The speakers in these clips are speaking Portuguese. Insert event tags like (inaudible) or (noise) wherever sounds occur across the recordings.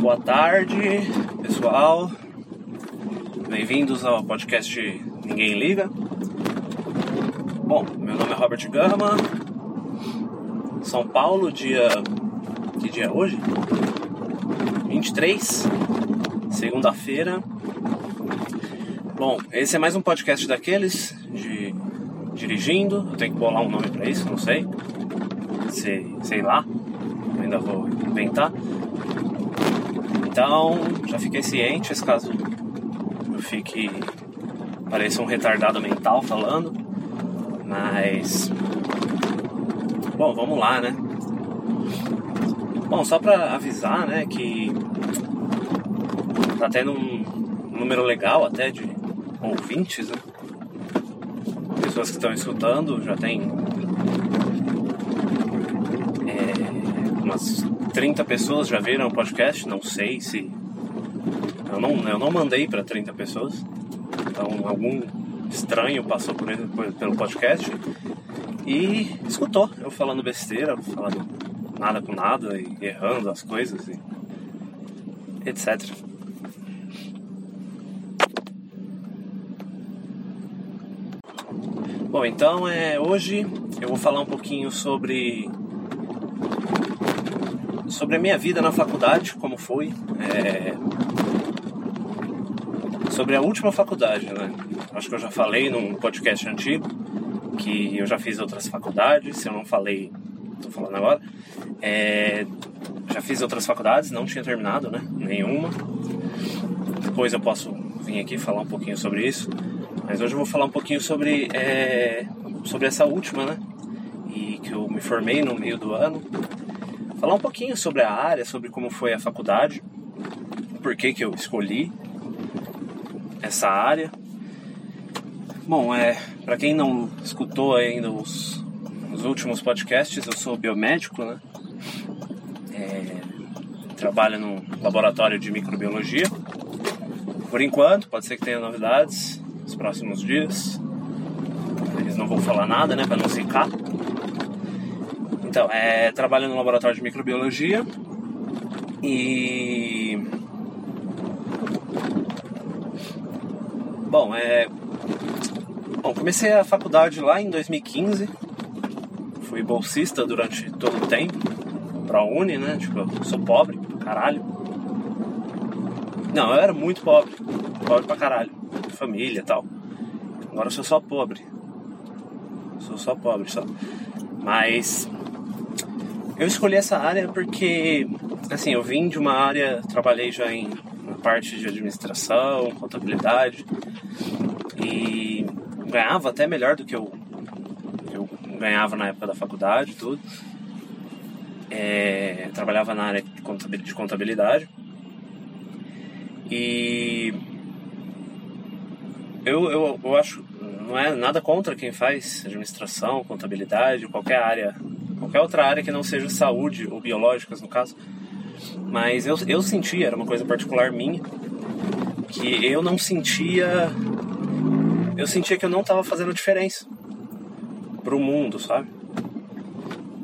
Boa tarde, pessoal. Bem-vindos ao podcast Ninguém Liga. Bom, meu nome é Robert Gama. São Paulo, dia. Que dia é hoje? 23, segunda-feira. Bom, esse é mais um podcast daqueles de dirigindo. Eu tenho que bolar um nome para isso, não sei. Sei, sei lá. ainda vou inventar. Então, já fiquei ciente, caso eu fique pareça um retardado mental falando. Mas bom, vamos lá, né? Bom, só para avisar, né, que tá tendo um número legal até de ouvintes, né? Pessoas que estão escutando, já tem é, umas 30 pessoas já viram o podcast, não sei se eu não, eu não mandei para 30 pessoas. Então algum estranho passou por, por, pelo podcast e escutou eu falando besteira, falando nada com nada e errando as coisas e etc. Bom, então é, hoje eu vou falar um pouquinho sobre sobre a minha vida na faculdade, como foi, é, sobre a última faculdade, né? Acho que eu já falei num podcast antigo que eu já fiz outras faculdades, se eu não falei, tô falando agora. É, já fiz outras faculdades, não tinha terminado, né? Nenhuma. Depois eu posso vir aqui falar um pouquinho sobre isso. Mas hoje eu vou falar um pouquinho sobre, é, sobre essa última, né? E que eu me formei no meio do ano. Falar um pouquinho sobre a área, sobre como foi a faculdade, por que, que eu escolhi essa área. Bom, é, para quem não escutou ainda os, os últimos podcasts, eu sou biomédico, né? É, trabalho no laboratório de microbiologia. Por enquanto, pode ser que tenha novidades nos próximos dias. Eles não vão falar nada, né, para não secar. Então, é, trabalho no laboratório de microbiologia e bom, é bom, comecei a faculdade lá em 2015. Fui bolsista durante todo o tempo pra Uni, né? Tipo, eu sou pobre, caralho. Não, eu era muito pobre. Pobre pra caralho. Família e tal. Agora eu sou só pobre. Sou só pobre, só. Mas eu escolhi essa área porque, assim, eu vim de uma área, trabalhei já em parte de administração, contabilidade e ganhava até melhor do que eu, eu ganhava na época da faculdade, tudo. É, trabalhava na área de contabilidade. E eu, eu, eu acho não é nada contra quem faz administração, contabilidade, qualquer área, qualquer outra área que não seja saúde ou biológicas no caso, mas eu, eu sentia, era uma coisa particular minha, que eu não sentia, eu sentia que eu não estava fazendo diferença pro mundo, sabe?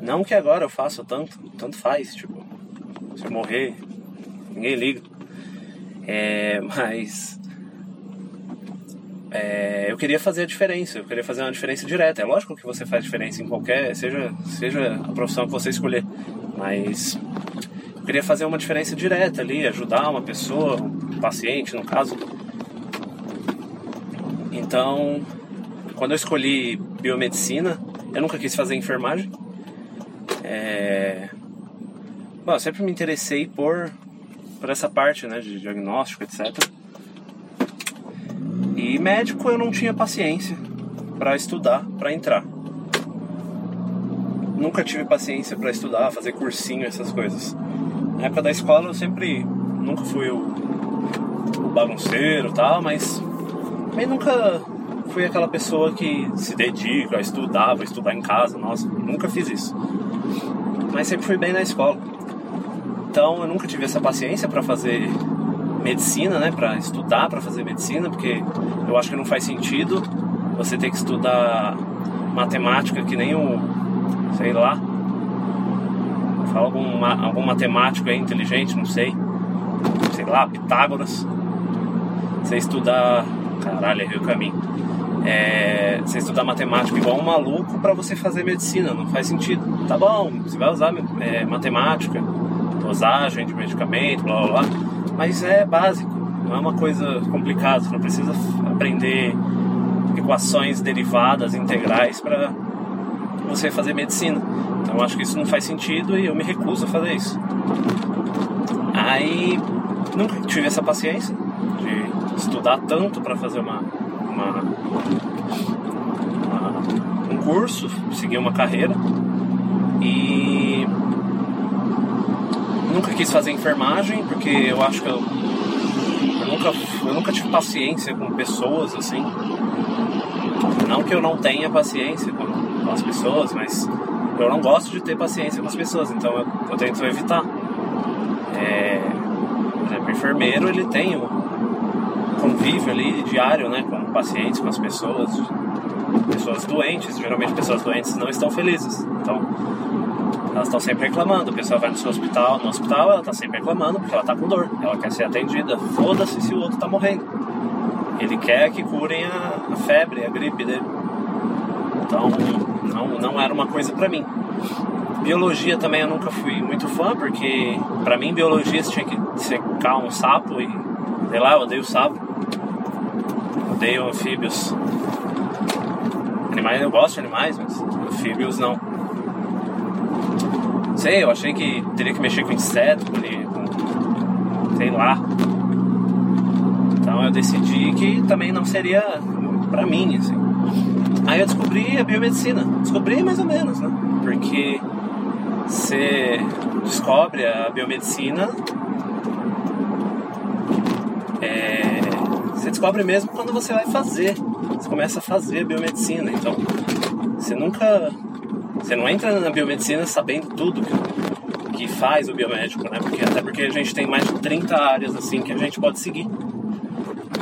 Não que agora eu faça tanto, tanto faz, tipo, se eu morrer, ninguém liga. É, mas é, eu queria fazer a diferença, eu queria fazer uma diferença direta. É lógico que você faz diferença em qualquer, seja, seja a profissão que você escolher, mas eu queria fazer uma diferença direta ali, ajudar uma pessoa, um paciente no caso. Então, quando eu escolhi biomedicina, eu nunca quis fazer enfermagem. É... Bom, eu sempre me interessei por, por essa parte né, de diagnóstico, etc. E médico eu não tinha paciência para estudar, para entrar. Nunca tive paciência para estudar, fazer cursinho, essas coisas. Na época da escola eu sempre nunca fui o, o bagunceiro, tal, mas também nunca fui aquela pessoa que se dedica a estudar, vou estudar em casa, nossa, nunca fiz isso. Mas sempre fui bem na escola. Então eu nunca tive essa paciência para fazer medicina, né, para estudar para fazer medicina, porque eu acho que não faz sentido você ter que estudar matemática que nem o, sei lá, Fala algum, algum matemático aí inteligente, não sei. Sei lá, Pitágoras. Você estudar. Caralho, errei o caminho. É, você estudar matemática igual um maluco para você fazer medicina, não faz sentido. Tá bom, você vai usar é, matemática, dosagem de medicamento, blá blá blá, mas é básico, não é uma coisa complicada, você não precisa aprender equações derivadas, integrais para você fazer medicina. Então eu acho que isso não faz sentido e eu me recuso a fazer isso. Aí nunca tive essa paciência de estudar tanto para fazer uma, uma, uma, um curso, seguir uma carreira e nunca quis fazer enfermagem porque eu acho que eu, eu nunca, eu nunca tive paciência com pessoas assim. Não que eu não tenha paciência com, com as pessoas, mas eu não gosto de ter paciência com as pessoas, então eu, eu tento evitar. É, por exemplo, o enfermeiro ele tem um convívio ali diário né, com pacientes, com as pessoas, pessoas doentes, geralmente pessoas doentes não estão felizes. Então elas estão sempre reclamando. A pessoa vai no seu hospital, no hospital ela está sempre reclamando porque ela está com dor, ela quer ser atendida. Foda-se se o outro está morrendo. Ele quer que curem a, a febre, a gripe dele. Então não, não era uma coisa para mim. Biologia também eu nunca fui muito fã, porque para mim biologia você tinha que secar um sapo e sei lá, eu odeio sapo. Odeio anfíbios. Animais, eu gosto de animais, mas anfíbios não. Sei, eu achei que teria que mexer com inseto, com, sei lá. Então eu decidi que também não seria pra mim, assim. Aí eu descobri a biomedicina. Descobri mais ou menos, né? Porque você descobre a biomedicina. É, você descobre mesmo quando você vai fazer. Você começa a fazer biomedicina. Então, você nunca. Você não entra na biomedicina sabendo tudo que, que faz o biomédico, né? Porque, até porque a gente tem mais de 30 áreas assim que a gente pode seguir.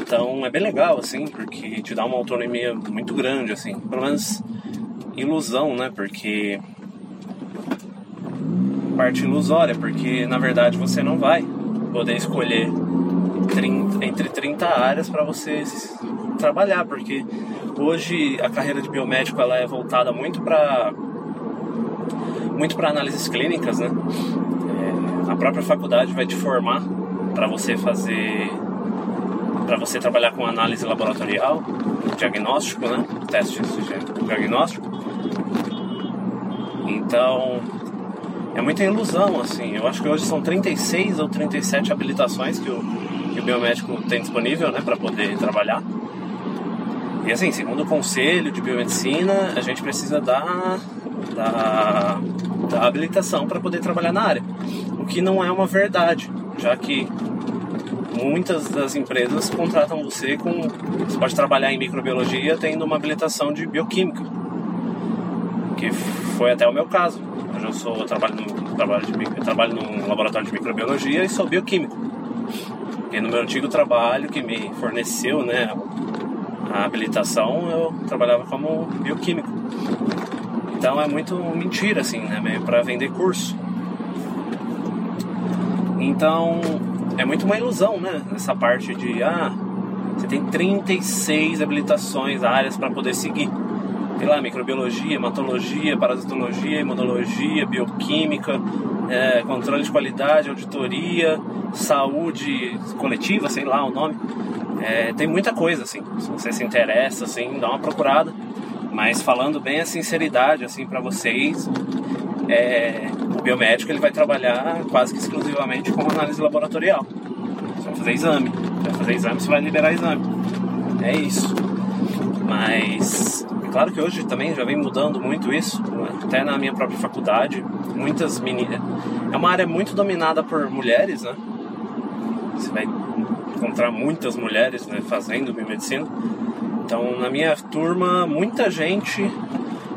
Então é bem legal, assim, porque te dá uma autonomia muito grande, assim. Pelo menos ilusão, né? Porque. Parte ilusória, porque na verdade você não vai poder escolher 30, entre 30 áreas para você trabalhar, porque hoje a carreira de biomédico ela é voltada muito para muito para análises clínicas, né? É, a própria faculdade vai te formar para você fazer para você trabalhar com análise laboratorial, diagnóstico, né? Teste de diagnóstico. Então, é muita ilusão, assim. Eu acho que hoje são 36 ou 37 habilitações que o, que o biomédico tem disponível, né, para poder trabalhar. E assim, segundo o Conselho de Biomedicina, a gente precisa da, da, da habilitação para poder trabalhar na área. O que não é uma verdade, já que muitas das empresas contratam você com. Você pode trabalhar em microbiologia tendo uma habilitação de bioquímica, que foi até o meu caso. Hoje eu sou, eu trabalho, no, trabalho, de, trabalho num laboratório de microbiologia e sou bioquímico. E no meu antigo trabalho que me forneceu né, a habilitação, eu trabalhava como bioquímico. Então é muito mentira, assim, né? Meio para vender curso. Então, é muito uma ilusão, né? Essa parte de, ah, você tem 36 habilitações, áreas para poder seguir. Sei lá, microbiologia, hematologia, parasitologia, imunologia, bioquímica, é, controle de qualidade, auditoria, saúde coletiva, sei lá o nome. É, tem muita coisa, assim. Se você se interessa, assim, dá uma procurada. Mas falando bem a sinceridade, assim, para vocês, é, o biomédico ele vai trabalhar quase que exclusivamente com análise laboratorial. Você vai fazer exame, vai fazer exame, você vai liberar exame. É isso. Mas é claro que hoje também já vem mudando muito isso, até na minha própria faculdade, muitas meninas. É uma área muito dominada por mulheres, né? Você vai encontrar muitas mulheres né, fazendo biomedicina. Então, na minha turma, muita gente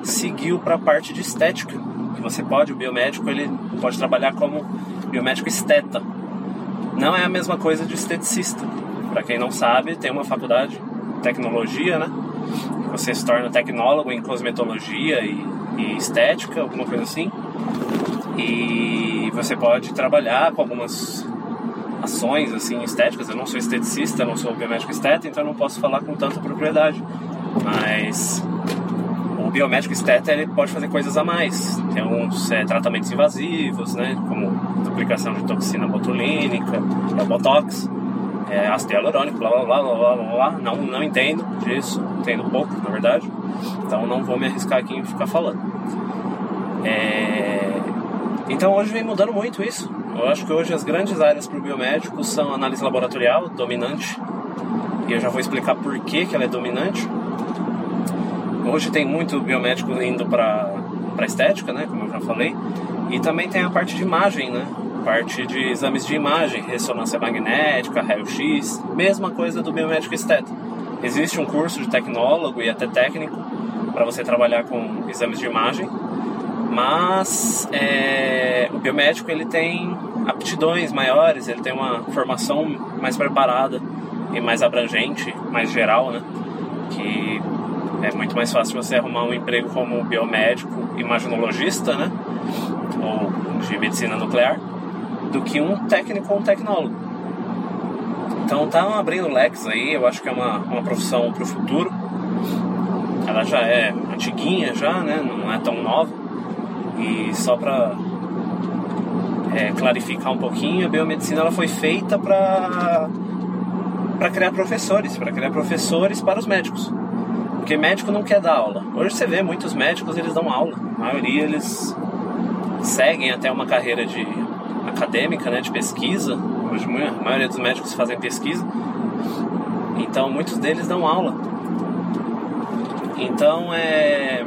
seguiu para a parte de estética que você pode, o biomédico ele pode trabalhar como biomédico esteta. Não é a mesma coisa de esteticista. Para quem não sabe, tem uma faculdade de tecnologia, né? Você se torna tecnólogo em cosmetologia e, e estética, alguma coisa assim. E você pode trabalhar com algumas ações assim estéticas. Eu não sou esteticista, não sou biomédico esteta, então não posso falar com tanta propriedade. Mas o biomédico esteta ele pode fazer coisas a mais. Tem uns é, tratamentos invasivos, né, como duplicação de toxina botulínica, é, botox, é, ácido hialurônico, blá blá blá blá blá blá. Não, não entendo disso, entendo pouco, na verdade. Então não vou me arriscar aqui em ficar falando. É... Então hoje vem mudando muito isso. Eu acho que hoje as grandes áreas para o biomédico são análise laboratorial, dominante, e eu já vou explicar por que, que ela é dominante. Hoje tem muito biomédico indo para estética, né, como eu já falei, e também tem a parte de imagem, né, parte de exames de imagem, ressonância magnética, raio-x, mesma coisa do biomédico esteta. Existe um curso de tecnólogo e até técnico para você trabalhar com exames de imagem, mas é, biomédico ele tem aptidões maiores, ele tem uma formação mais preparada e mais abrangente, mais geral, né? Que é muito mais fácil você arrumar um emprego como biomédico, imaginologista, né? Ou de medicina nuclear, do que um técnico ou um tecnólogo. Então tá abrindo leques aí, eu acho que é uma, uma profissão para o futuro. Ela já é antiguinha já, né? Não é tão nova. E só para é, clarificar um pouquinho, a biomedicina ela foi feita para para criar professores, para criar professores para os médicos. Porque médico não quer dar aula. Hoje você vê muitos médicos, eles dão aula. A maioria eles seguem até uma carreira de acadêmica, né, de pesquisa. Hoje a maioria dos médicos fazem pesquisa. Então muitos deles dão aula. Então é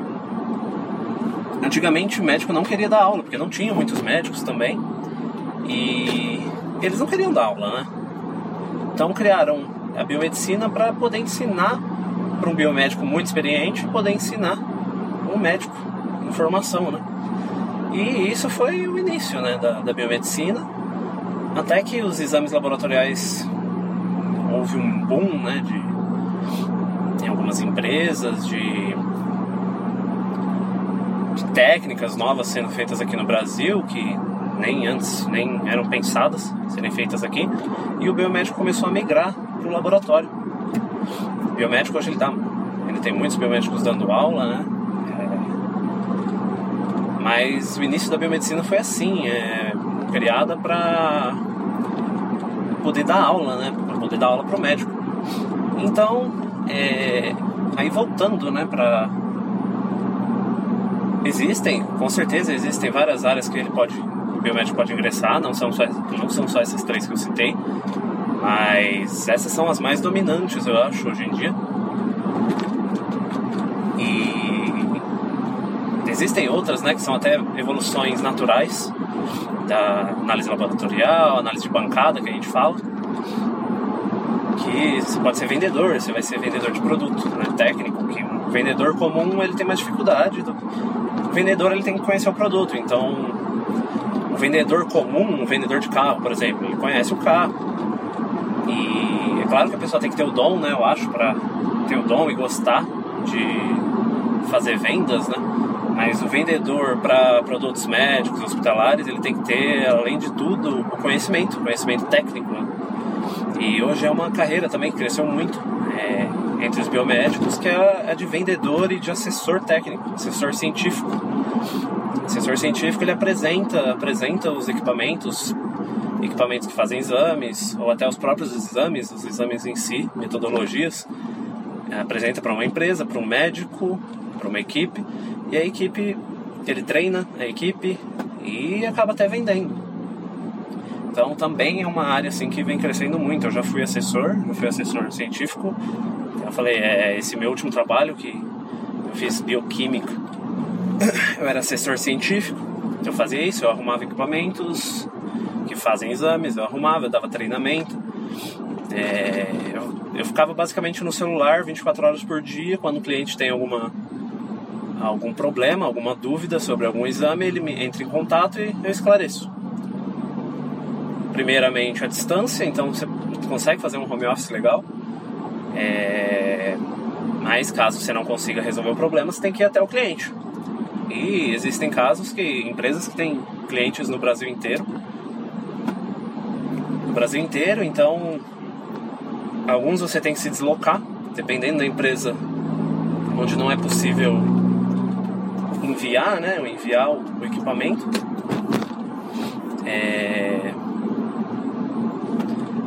Antigamente o médico não queria dar aula, porque não tinha muitos médicos também. E eles não queriam dar aula, né? Então criaram a biomedicina para poder ensinar para um biomédico muito experiente poder ensinar um médico em formação, né? E isso foi o início né, da, da biomedicina, até que os exames laboratoriais houve um boom né, de, em algumas empresas de de técnicas novas sendo feitas aqui no Brasil que nem antes nem eram pensadas serem feitas aqui e o biomédico começou a migrar para o laboratório. O biomédico hoje ele, dá, ele tem muitos biomédicos dando aula, né? É, mas o início da biomedicina foi assim, é, criada para poder dar aula, né? Para poder dar aula para o médico. Então, é, aí voltando, né, para Existem, com certeza existem várias áreas que ele pode, biomédico pode ingressar, não são só, não são só essas três que eu citei, mas essas são as mais dominantes, eu acho, hoje em dia. E existem outras, né, que são até evoluções naturais da análise laboratorial, análise de bancada que a gente fala que você pode ser vendedor, você vai ser vendedor de produto, né, técnico, que um vendedor comum ele tem mais dificuldade. Do... O vendedor ele tem que conhecer o produto, então um vendedor comum, um vendedor de carro, por exemplo, ele conhece o carro. E é claro que a pessoa tem que ter o dom, né, eu acho, para ter o dom e gostar de fazer vendas, né? Mas o vendedor para produtos médicos, hospitalares, ele tem que ter, além de tudo, o conhecimento, conhecimento técnico. Né? E hoje é uma carreira também que cresceu muito é, entre os biomédicos, que é a de vendedor e de assessor técnico, assessor científico. Assessor científico ele apresenta, apresenta os equipamentos, equipamentos que fazem exames, ou até os próprios exames, os exames em si, metodologias, é, apresenta para uma empresa, para um médico, para uma equipe, e a equipe, ele treina a equipe e acaba até vendendo. Então também é uma área assim que vem crescendo muito. Eu já fui assessor, eu fui assessor científico. Eu falei, é esse meu último trabalho que eu fiz bioquímica. Eu era assessor científico. Eu fazia isso, eu arrumava equipamentos que fazem exames, eu arrumava, eu dava treinamento. É, eu, eu ficava basicamente no celular 24 horas por dia. Quando o cliente tem alguma algum problema, alguma dúvida sobre algum exame, ele me entra em contato e eu esclareço primeiramente a distância, então você consegue fazer um home office legal. É... Mas caso você não consiga resolver o problema, você tem que ir até o cliente. E existem casos que empresas que têm clientes no Brasil inteiro. No Brasil inteiro, então alguns você tem que se deslocar, dependendo da empresa onde não é possível enviar, né, enviar o equipamento. É...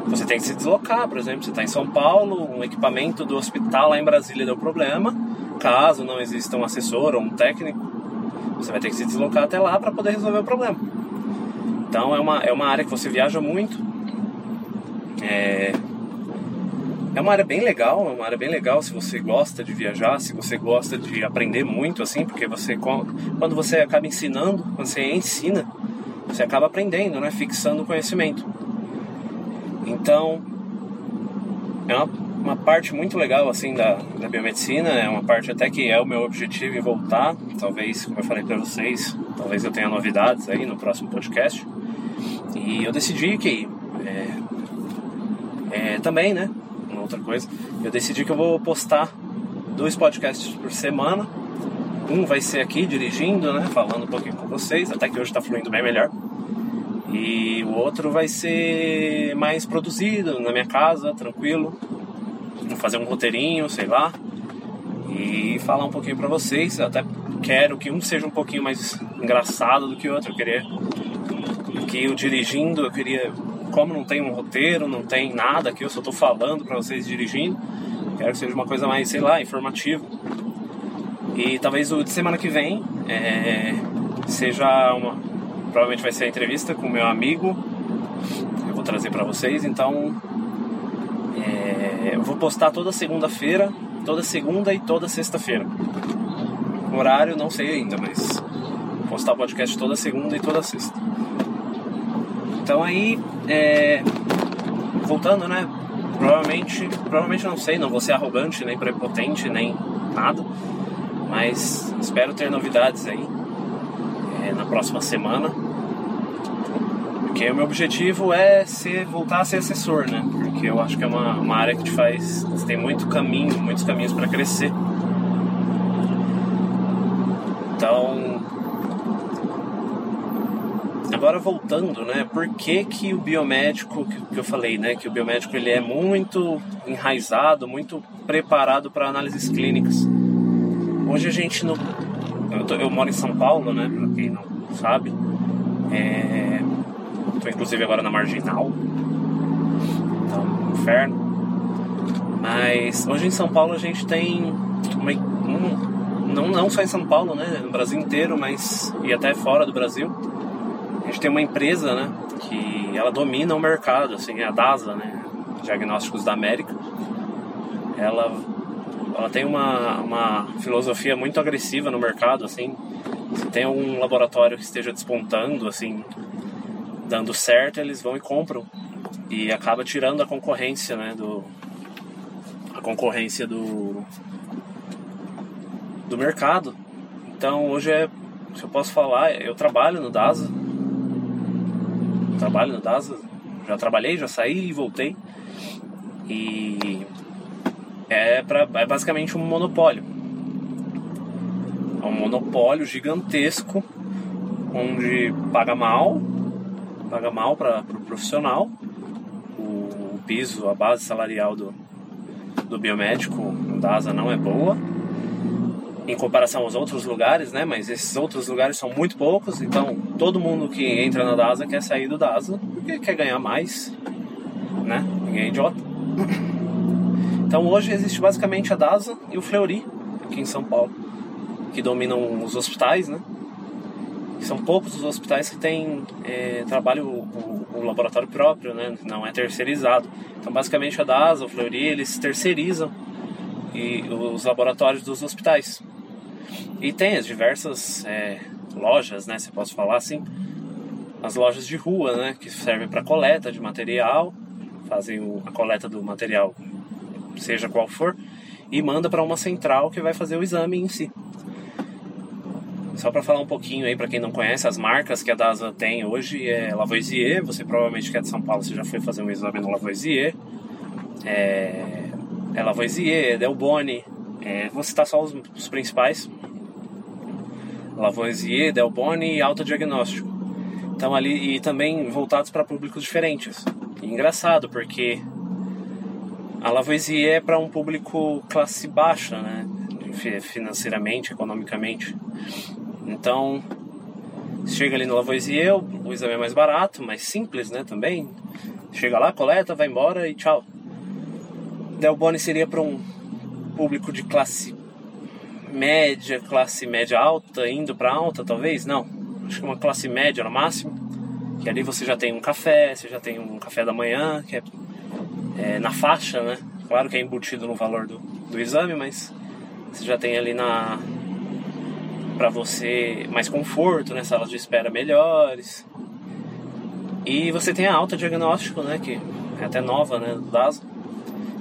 Você tem que se deslocar, por exemplo, você está em São Paulo, um equipamento do hospital lá em Brasília deu problema. Caso não exista um assessor ou um técnico, você vai ter que se deslocar até lá para poder resolver o problema. Então é uma, é uma área que você viaja muito. É, é uma área bem legal, é uma área bem legal se você gosta de viajar, se você gosta de aprender muito, assim, porque você quando você acaba ensinando, quando você ensina, você acaba aprendendo, né? Fixando o conhecimento. Então, é uma, uma parte muito legal, assim, da, da biomedicina, é uma parte até que é o meu objetivo em voltar, talvez, como eu falei para vocês, talvez eu tenha novidades aí no próximo podcast. E eu decidi que, é, é, também, né, uma outra coisa, eu decidi que eu vou postar dois podcasts por semana, um vai ser aqui dirigindo, né, falando um pouquinho com vocês, até que hoje está fluindo bem melhor. E o outro vai ser mais produzido na minha casa, tranquilo. Fazer um roteirinho, sei lá, e falar um pouquinho para vocês. Eu até quero que um seja um pouquinho mais engraçado do que o outro. Eu queria que eu dirigindo, eu queria, como não tem um roteiro, não tem nada aqui, eu só tô falando para vocês dirigindo. Quero que seja uma coisa mais, sei lá, informativa. E talvez o de semana que vem é, seja uma, provavelmente vai ser a entrevista com o meu amigo. Eu vou trazer para vocês. Então, é, vou postar toda segunda-feira, toda segunda e toda sexta-feira. Horário não sei ainda, mas vou postar podcast toda segunda e toda sexta. Então aí, é, voltando, né? Provavelmente, provavelmente não sei, não vou ser arrogante, nem prepotente, nem nada. Mas espero ter novidades aí é, na próxima semana. Porque o meu objetivo é ser, voltar a ser assessor, né? Porque eu acho que é uma, uma área que te faz. Você tem muito caminho, muitos caminhos para crescer. Então. Agora voltando, né? Por que, que o biomédico, que eu falei, né? Que o biomédico ele é muito enraizado, muito preparado para análises clínicas. Hoje a gente no. Eu, tô, eu moro em São Paulo, né? Para quem não sabe. É, Estou inclusive agora na marginal. Então, inferno. Mas hoje em São Paulo a gente tem uma, um, não, não só em São Paulo, né? No Brasil inteiro, mas e até fora do Brasil. A gente tem uma empresa, né? Que ela domina o mercado, assim, a DASA, né? Diagnósticos da América. Ela, ela tem uma, uma filosofia muito agressiva no mercado, assim. Se tem um laboratório que esteja despontando, assim, dando certo, eles vão e compram. E acaba tirando a concorrência, né? Do, a concorrência do, do mercado. Então hoje é, se eu posso falar, eu trabalho no DASA. trabalho no DASA. Já trabalhei, já saí e voltei. E é, pra, é basicamente um monopólio. É um monopólio gigantesco onde paga mal paga mal para o pro profissional. O, piso, a base salarial do, do biomédico no DASA não é boa em comparação aos outros lugares, né? Mas esses outros lugares são muito poucos, então todo mundo que entra na DASA quer sair do DASA porque quer ganhar mais, né? Ninguém é idiota. (coughs) Então hoje existe basicamente a DASA e o Fleury aqui em São Paulo, que dominam os hospitais, né? São poucos os hospitais que têm é, trabalho o, o, laboratório próprio, né? não é terceirizado. Então, basicamente, a DASA, o Fleury, eles terceirizam e, os laboratórios dos hospitais. E tem as diversas é, lojas, né, se posso falar assim, as lojas de rua, né, que servem para coleta de material, fazem o, a coleta do material, seja qual for, e manda para uma central que vai fazer o exame em si. Só para falar um pouquinho aí para quem não conhece as marcas que a DASA tem hoje é Lavoisier, você provavelmente que é de São Paulo, você já foi fazer um exame no Lavoisier. É, é Lavoisier, é Delboni, é, vou citar só os, os principais. Lavoisier, Delboni e autodiagnóstico. Então ali e também voltados para públicos diferentes. E engraçado porque a Lavoisier é para um público classe baixa, né? financeiramente, economicamente. Então, chega ali no Lavoisier, o exame é mais barato, mais simples, né, também. Chega lá, coleta, vai embora e tchau. Delboni seria para um público de classe média, classe média alta, indo para alta, talvez? Não. Acho que uma classe média no máximo. Que ali você já tem um café, você já tem um café da manhã, que é, é na faixa, né? Claro que é embutido no valor do, do exame, mas você já tem ali na para você mais conforto, né? Salas de espera melhores. E você tem a alta diagnóstico, né? Que é até nova, né? Do DASO,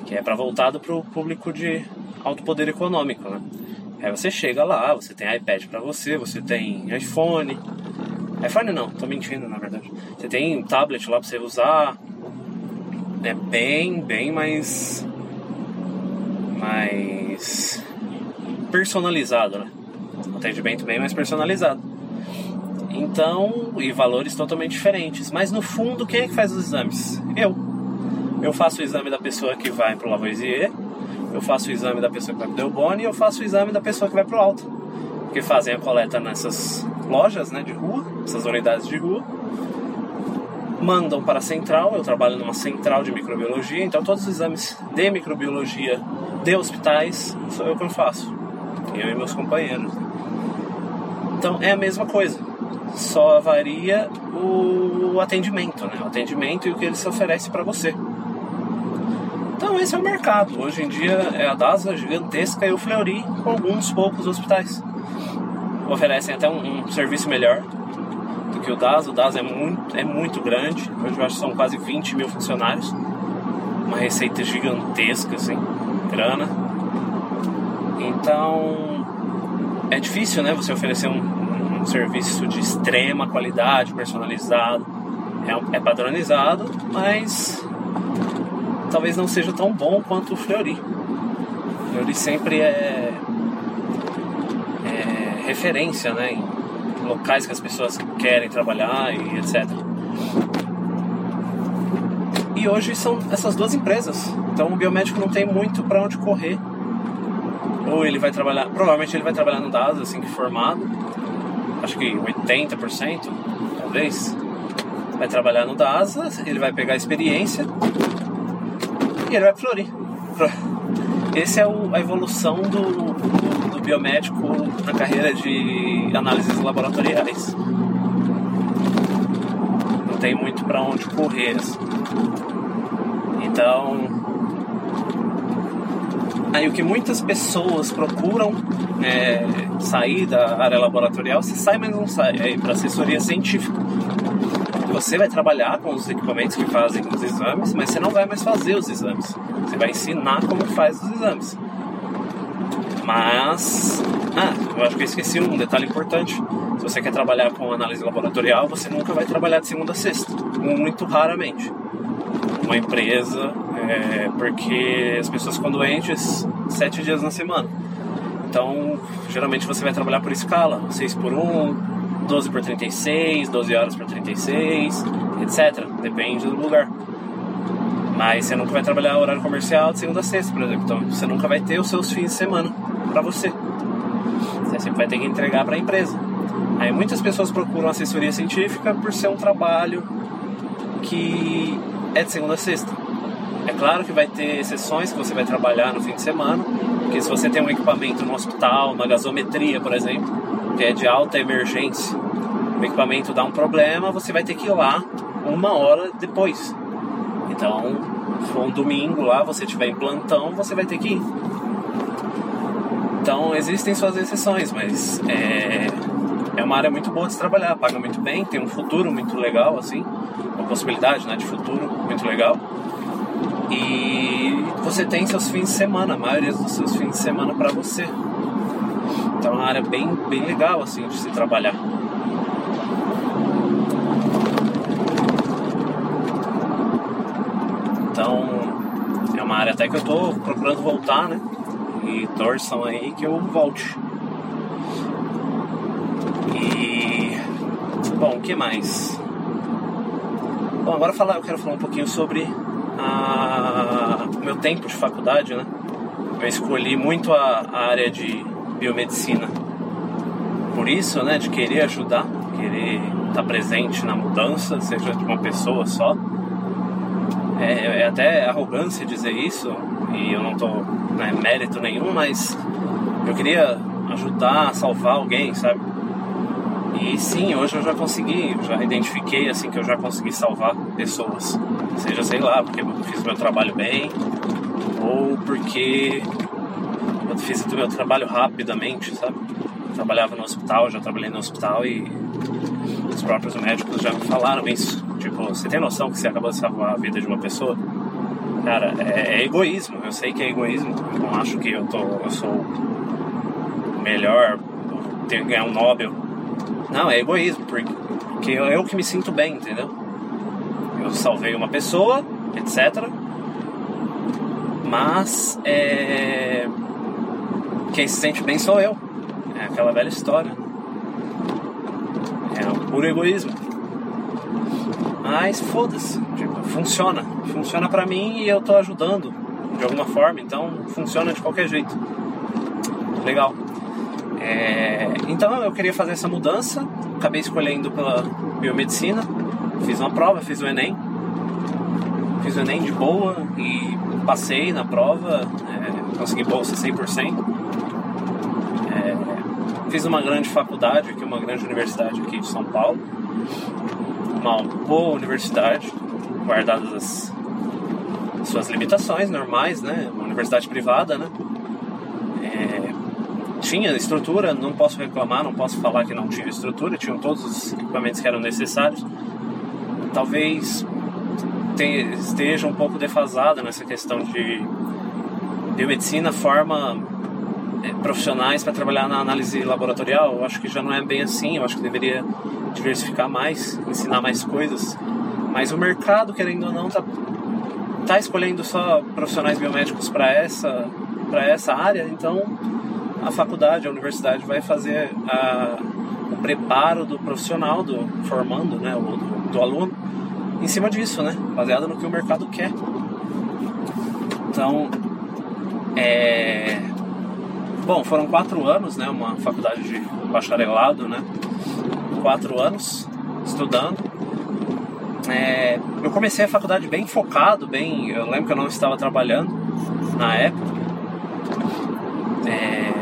que é para voltado para o público de alto poder econômico, né? Aí você chega lá, você tem iPad para você, você tem iPhone. iPhone não, tô mentindo na verdade. Você tem um tablet lá para você usar. É bem, bem mais. mais. personalizado, né? Um atendimento bem mais personalizado. Então, e valores totalmente diferentes. Mas no fundo, quem é que faz os exames? Eu. Eu faço o exame da pessoa que vai pro Lavoisier eu faço o exame da pessoa que vai pro Delboni e eu faço o exame da pessoa que vai pro Alto. Porque fazem a coleta nessas lojas né, de rua, essas unidades de rua. Mandam para a central, eu trabalho numa central de microbiologia, então todos os exames de microbiologia de hospitais sou eu que faço. Eu e meus companheiros. Então é a mesma coisa, só varia o atendimento, né? O atendimento e o que ele se oferece para você. Então esse é o mercado. Hoje em dia é a DASA gigantesca e o Fleury com alguns poucos hospitais. Oferecem até um, um serviço melhor do que o DASA. O DASA é muito, é muito grande. Hoje eu acho que são quase 20 mil funcionários. Uma receita gigantesca, assim, grana. Então é difícil, né? Você oferecer um, um serviço de extrema qualidade, personalizado. É, é padronizado, mas talvez não seja tão bom quanto o Fleury. O Fleury sempre é, é referência né, em locais que as pessoas querem trabalhar e etc. E hoje são essas duas empresas. Então o biomédico não tem muito para onde correr. Ou ele vai trabalhar, provavelmente ele vai trabalhar no DAS assim que formado. Acho que 80%, talvez. Vai trabalhar no DASA, ele vai pegar experiência e ele vai florir. Essa é o, a evolução do, do, do, biomédico na carreira de análises laboratoriais. Não tem muito para onde correr. Assim. Então, aí o que muitas pessoas procuram é sair da área laboratorial, se sai, mas não sai, é ir para assessoria científica você vai trabalhar com os equipamentos que fazem os exames, mas você não vai mais fazer os exames. Você vai ensinar como faz os exames. Mas, ah, eu acho que eu esqueci um detalhe importante. Se você quer trabalhar com análise laboratorial, você nunca vai trabalhar de segunda a sexta, muito raramente. Uma empresa, é, porque as pessoas ficam doentes sete dias na semana. Então, geralmente você vai trabalhar por escala, 6 por 1, 12 por 36, 12 horas por 36, etc. Depende do lugar. Mas você nunca vai trabalhar horário comercial de segunda a sexta, por exemplo. Então você nunca vai ter os seus fins de semana para você. Você sempre vai ter que entregar para a empresa. Aí muitas pessoas procuram assessoria científica por ser um trabalho que é de segunda a sexta. É claro que vai ter exceções que você vai trabalhar no fim de semana, porque se você tem um equipamento no hospital, uma gasometria, por exemplo, que é de alta emergência, o equipamento dá um problema, você vai ter que ir lá uma hora depois. Então, se for um domingo lá, você tiver em plantão, você vai ter que ir. Então, existem suas exceções, mas é, é uma área muito boa de se trabalhar, paga muito bem, tem um futuro muito legal, assim, uma possibilidade né, de futuro muito legal. E você tem seus fins de semana, a maioria dos seus fins de semana para você. Então é uma área bem, bem legal assim de se trabalhar. Então é uma área até que eu estou procurando voltar, né? E torçam aí que eu volte. Bom, o que mais? Bom, agora falar, eu quero falar um pouquinho sobre a, o meu tempo de faculdade, né? Eu escolhi muito a, a área de biomedicina. Por isso, né, de querer ajudar, querer estar presente na mudança, seja de uma pessoa só. É, é até arrogância dizer isso, e eu não tô né, mérito nenhum, mas eu queria ajudar, salvar alguém, sabe? E sim, hoje eu já consegui, já identifiquei assim que eu já consegui salvar pessoas. Seja, sei lá, porque eu fiz meu trabalho bem, ou porque eu fiz o meu trabalho rapidamente, sabe? Eu trabalhava no hospital, já trabalhei no hospital e os próprios médicos já me falaram isso. Tipo, você tem noção que você acabou de salvar a vida de uma pessoa? Cara, é, é egoísmo. Eu sei que é egoísmo. Eu não acho que eu, tô, eu sou melhor, tenho que ganhar um Nobel. Não, é egoísmo, porque eu, eu que me sinto bem, entendeu? Eu salvei uma pessoa, etc. Mas é... quem se sente bem sou eu. É aquela velha história. É um puro egoísmo. Mas foda-se, tipo, funciona. Funciona pra mim e eu tô ajudando de alguma forma, então funciona de qualquer jeito. Legal. É, então eu queria fazer essa mudança, acabei escolhendo pela biomedicina, fiz uma prova, fiz o Enem, fiz o Enem de boa e passei na prova, é, consegui bolsa 100%. É, fiz uma grande faculdade, aqui, uma grande universidade aqui de São Paulo, uma boa universidade, guardadas as suas limitações normais, né? Uma universidade privada, né? Tinha estrutura, não posso reclamar, não posso falar que não tinha estrutura, tinham todos os equipamentos que eram necessários. Talvez esteja um pouco defasada nessa questão de biomedicina forma é, profissionais para trabalhar na análise laboratorial. Eu acho que já não é bem assim, eu acho que deveria diversificar mais, ensinar mais coisas. Mas o mercado, querendo ou não, tá, tá escolhendo só profissionais biomédicos para essa, essa área, então a faculdade, a universidade vai fazer a, o preparo do profissional, do formando, né, do, do aluno, em cima disso, né, baseado no que o mercado quer. Então, é... Bom, foram quatro anos, né, uma faculdade de bacharelado, né, quatro anos estudando. É... Eu comecei a faculdade bem focado, bem. Eu lembro que eu não estava trabalhando na época. É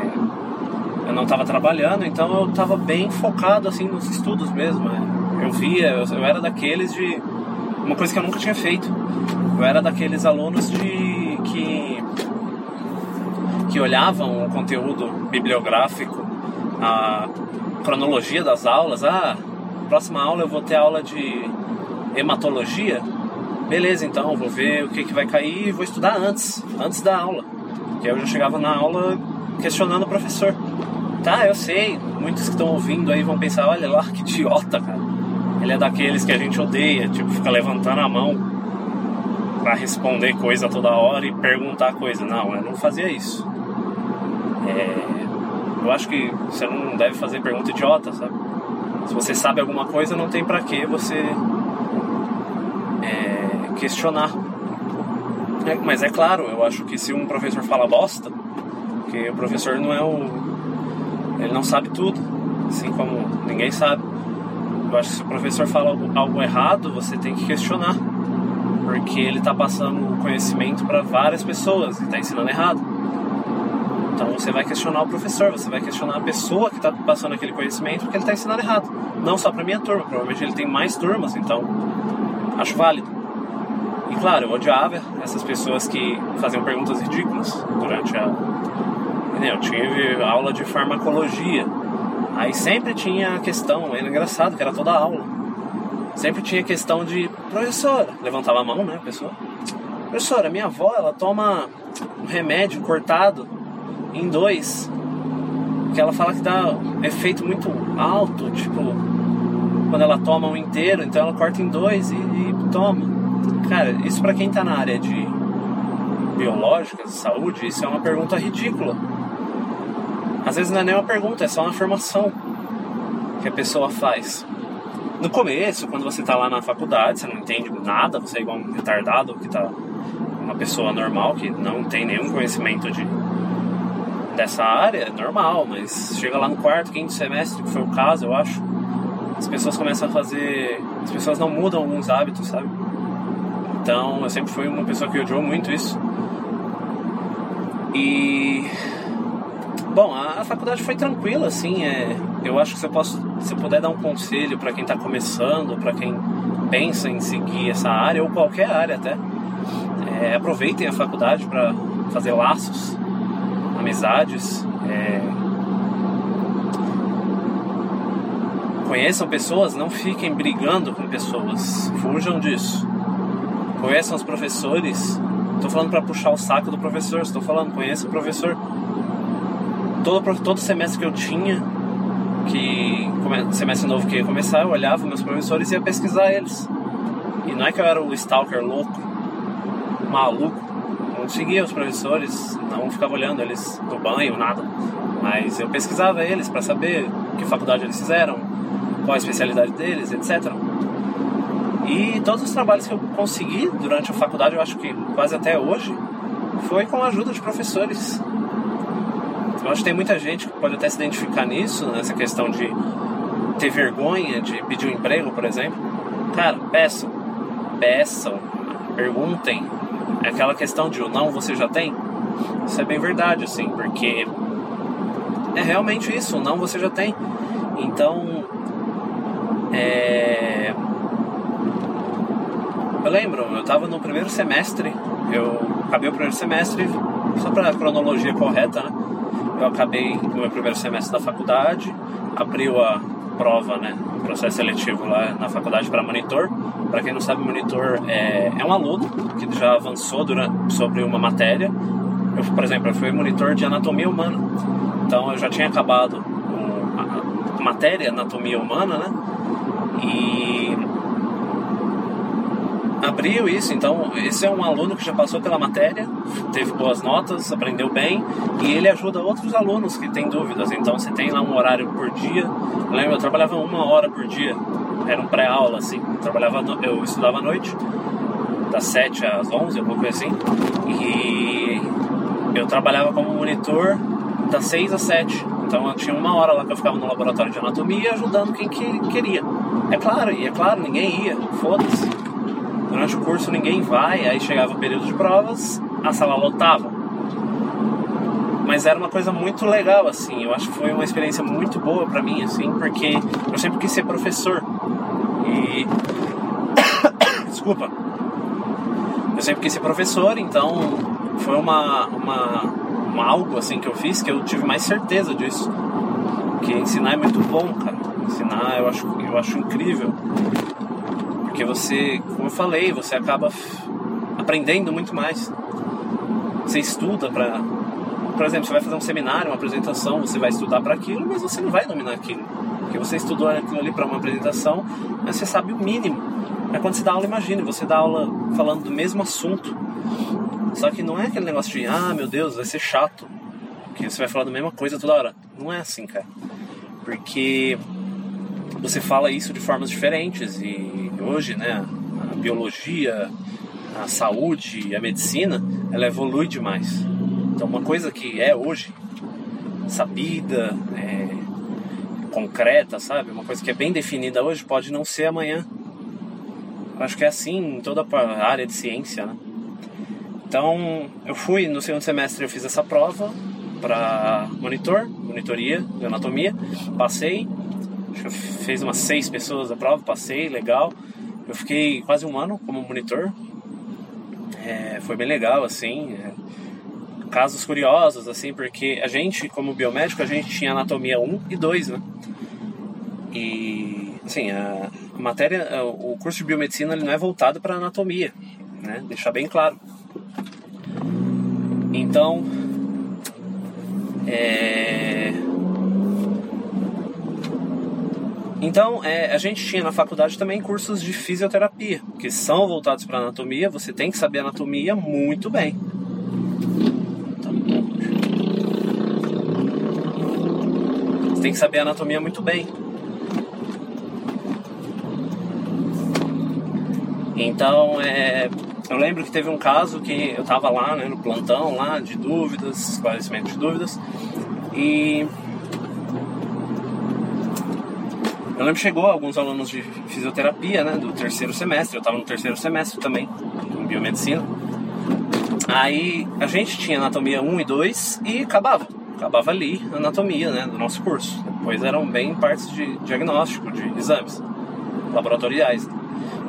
eu não estava trabalhando, então eu estava bem focado assim nos estudos mesmo. Né? Eu via, eu, eu, era daqueles de uma coisa que eu nunca tinha feito. Eu era daqueles alunos de que que olhavam o conteúdo bibliográfico, a cronologia das aulas. Ah, próxima aula eu vou ter aula de hematologia. Beleza, então vou ver o que, que vai cair e vou estudar antes, antes da aula. Que eu já chegava na aula questionando o professor. Tá, eu sei. Muitos que estão ouvindo aí vão pensar, olha lá, que idiota, cara. Ele é daqueles que a gente odeia, tipo, fica levantando a mão para responder coisa toda hora e perguntar coisa. Não, eu não fazia isso. É, eu acho que você não deve fazer pergunta idiota, sabe? Se você sabe alguma coisa, não tem para que você é, questionar. É, mas é claro, eu acho que se um professor fala bosta, porque o professor não é o ele não sabe tudo, assim como ninguém sabe. Eu acho que se o professor fala algo, algo errado, você tem que questionar, porque ele está passando o conhecimento para várias pessoas e está ensinando errado. Então você vai questionar o professor, você vai questionar a pessoa que está passando aquele conhecimento porque ele está ensinando errado. Não só para minha turma, provavelmente ele tem mais turmas, então acho válido. E claro, eu odiava essas pessoas que faziam perguntas ridículas durante a, eu tive aula de farmacologia. Aí sempre tinha a questão, era engraçado que era toda aula. Sempre tinha questão de, professora, levantava a mão, né, pessoa. Professora, minha avó, ela toma um remédio cortado em dois. Que ela fala que dá efeito muito alto, tipo, quando ela toma um inteiro, então ela corta em dois e, e toma. Cara, isso para quem tá na área de biológicas, saúde, isso é uma pergunta ridícula. Às vezes não é nem uma pergunta, é só uma afirmação que a pessoa faz. no começo, quando você está lá na faculdade, você não entende nada, você é igual um retardado que tá uma pessoa normal que não tem nenhum conhecimento de dessa área, é normal, mas chega lá no quarto, quinto semestre, que foi o caso, eu acho, as pessoas começam a fazer, as pessoas não mudam alguns hábitos, sabe? Então, eu sempre fui uma pessoa que odiou muito isso. E bom, a, a faculdade foi tranquila, assim, é, eu acho que se eu posso, se eu puder dar um conselho para quem está começando, para quem pensa em seguir essa área ou qualquer área até, é, aproveitem a faculdade para fazer laços, amizades, é, conheçam pessoas, não fiquem brigando com pessoas, fujam disso. Conheçam os professores. Estou falando para puxar o saco do professor, estou falando, conheça o professor. Todo, todo semestre que eu tinha, que semestre novo que ia começar, eu olhava meus professores e ia pesquisar eles. E não é que eu era o stalker louco, maluco, não seguia os professores, não ficava olhando eles no banho, nada. Mas eu pesquisava eles para saber que faculdade eles fizeram, qual a especialidade deles, etc. E todos os trabalhos que eu consegui durante a faculdade, eu acho que quase até hoje, foi com a ajuda de professores. Eu acho que tem muita gente que pode até se identificar nisso, nessa questão de ter vergonha de pedir um emprego, por exemplo. Cara, peçam, peçam, perguntem. É aquela questão de o não você já tem. Isso é bem verdade, assim, porque é realmente isso, o não você já tem. Então, é eu lembro, eu estava no primeiro semestre, eu acabei o primeiro semestre, só para cronologia correta, né? Eu acabei no meu primeiro semestre da faculdade, abriu a prova, né? O processo seletivo lá na faculdade para monitor. Para quem não sabe, monitor é, é um aluno que já avançou durante, sobre uma matéria. Eu, por exemplo, eu fui monitor de anatomia humana. Então eu já tinha acabado a matéria anatomia humana, né? E abriu isso, então esse é um aluno que já passou pela matéria, teve boas notas, aprendeu bem e ele ajuda outros alunos que têm dúvidas. Então você tem lá um horário por dia. Eu lembro, eu trabalhava uma hora por dia, era um pré-aula assim. Eu, trabalhava, eu estudava à noite, das 7 às 11, alguma coisa assim. E eu trabalhava como monitor das 6 às 7. Então eu tinha uma hora lá que eu ficava no laboratório de anatomia ajudando quem que queria. É claro, e é claro, ninguém ia, foda-se. Durante o curso ninguém vai, aí chegava o período de provas, a sala lotava. Mas era uma coisa muito legal, assim. Eu acho que foi uma experiência muito boa para mim, assim, porque eu sempre quis ser professor. E. (coughs) Desculpa. Eu sempre quis ser professor, então foi uma, uma, uma algo assim que eu fiz que eu tive mais certeza disso. Que ensinar é muito bom, cara. Ensinar eu acho, eu acho incrível. Porque você, como eu falei, você acaba aprendendo muito mais. Você estuda para. Por exemplo, você vai fazer um seminário, uma apresentação, você vai estudar para aquilo, mas você não vai dominar aquilo. Porque você estudou aquilo ali para uma apresentação, mas você sabe o mínimo. É quando você dá aula, imagine, você dá aula falando do mesmo assunto. Só que não é aquele negócio de, ah, meu Deus, vai ser chato. Que você vai falar da mesma coisa toda hora. Não é assim, cara. Porque você fala isso de formas diferentes e hoje, né, a biologia, a saúde e a medicina, ela evolui demais. Então, uma coisa que é hoje sabida, é, concreta, sabe? Uma coisa que é bem definida hoje pode não ser amanhã. Acho que é assim em toda a área de ciência, né? Então, eu fui no segundo semestre eu fiz essa prova para monitor, monitoria de anatomia, passei, Acho que fez umas seis pessoas a prova, passei, legal. Eu fiquei quase um ano como monitor. É, foi bem legal, assim. É, casos curiosos, assim, porque a gente, como biomédico, a gente tinha anatomia 1 e 2, né? E, assim, a matéria, o curso de biomedicina ele não é voltado para anatomia, né? Deixar bem claro. Então, é Então, é, a gente tinha na faculdade também cursos de fisioterapia, que são voltados para anatomia. Você tem que saber anatomia muito bem. Você tem que saber anatomia muito bem. Então, é, eu lembro que teve um caso que eu estava lá né, no plantão lá de dúvidas, esclarecimento de dúvidas, e eu lembro que chegou alguns alunos de fisioterapia, né, do terceiro semestre, eu estava no terceiro semestre também, em biomedicina. Aí a gente tinha anatomia 1 e 2 e acabava. Acabava ali a anatomia né, do nosso curso. Depois eram bem partes de diagnóstico, de exames laboratoriais.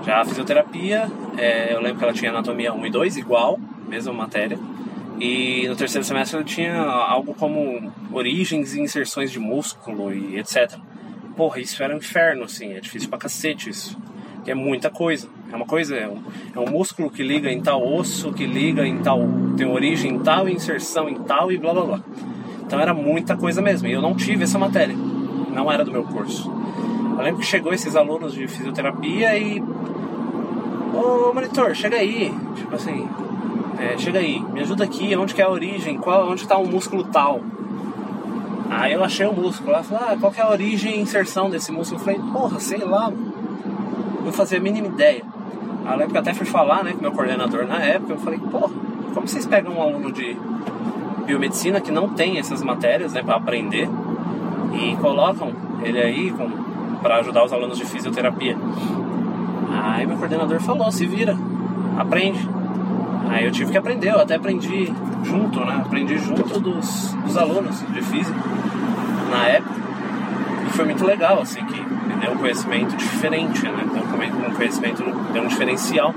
Já a fisioterapia, é, eu lembro que ela tinha anatomia 1 e 2 igual, mesma matéria. E no terceiro semestre ela tinha algo como origens e inserções de músculo e etc. Porra, isso era um inferno, assim, é difícil pra cacete isso. Que é muita coisa. É uma coisa, é um, é um músculo que liga em tal osso, que liga em tal. tem origem em tal, inserção em tal e blá blá blá. Então era muita coisa mesmo. E eu não tive essa matéria. Não era do meu curso. Eu lembro que chegou esses alunos de fisioterapia e. Ô monitor, chega aí. Tipo assim. É, chega aí, me ajuda aqui, onde que é a origem, qual, onde está o um músculo tal. Aí eu achei o músculo lá, falei, ah, qual que é a origem e inserção desse músculo? Eu falei, porra, sei lá, não fazia a mínima ideia. Lembro que até fui falar né, com meu coordenador na época, eu falei, porra, como vocês pegam um aluno de biomedicina que não tem essas matérias né, para aprender e colocam ele aí para ajudar os alunos de fisioterapia? Aí meu coordenador falou, se vira, aprende. Aí eu tive que aprender, eu até aprendi junto, né? Aprendi junto dos, dos alunos de física na época. E foi muito legal, assim, que me deu um conhecimento diferente, né? Deu um conhecimento, deu um diferencial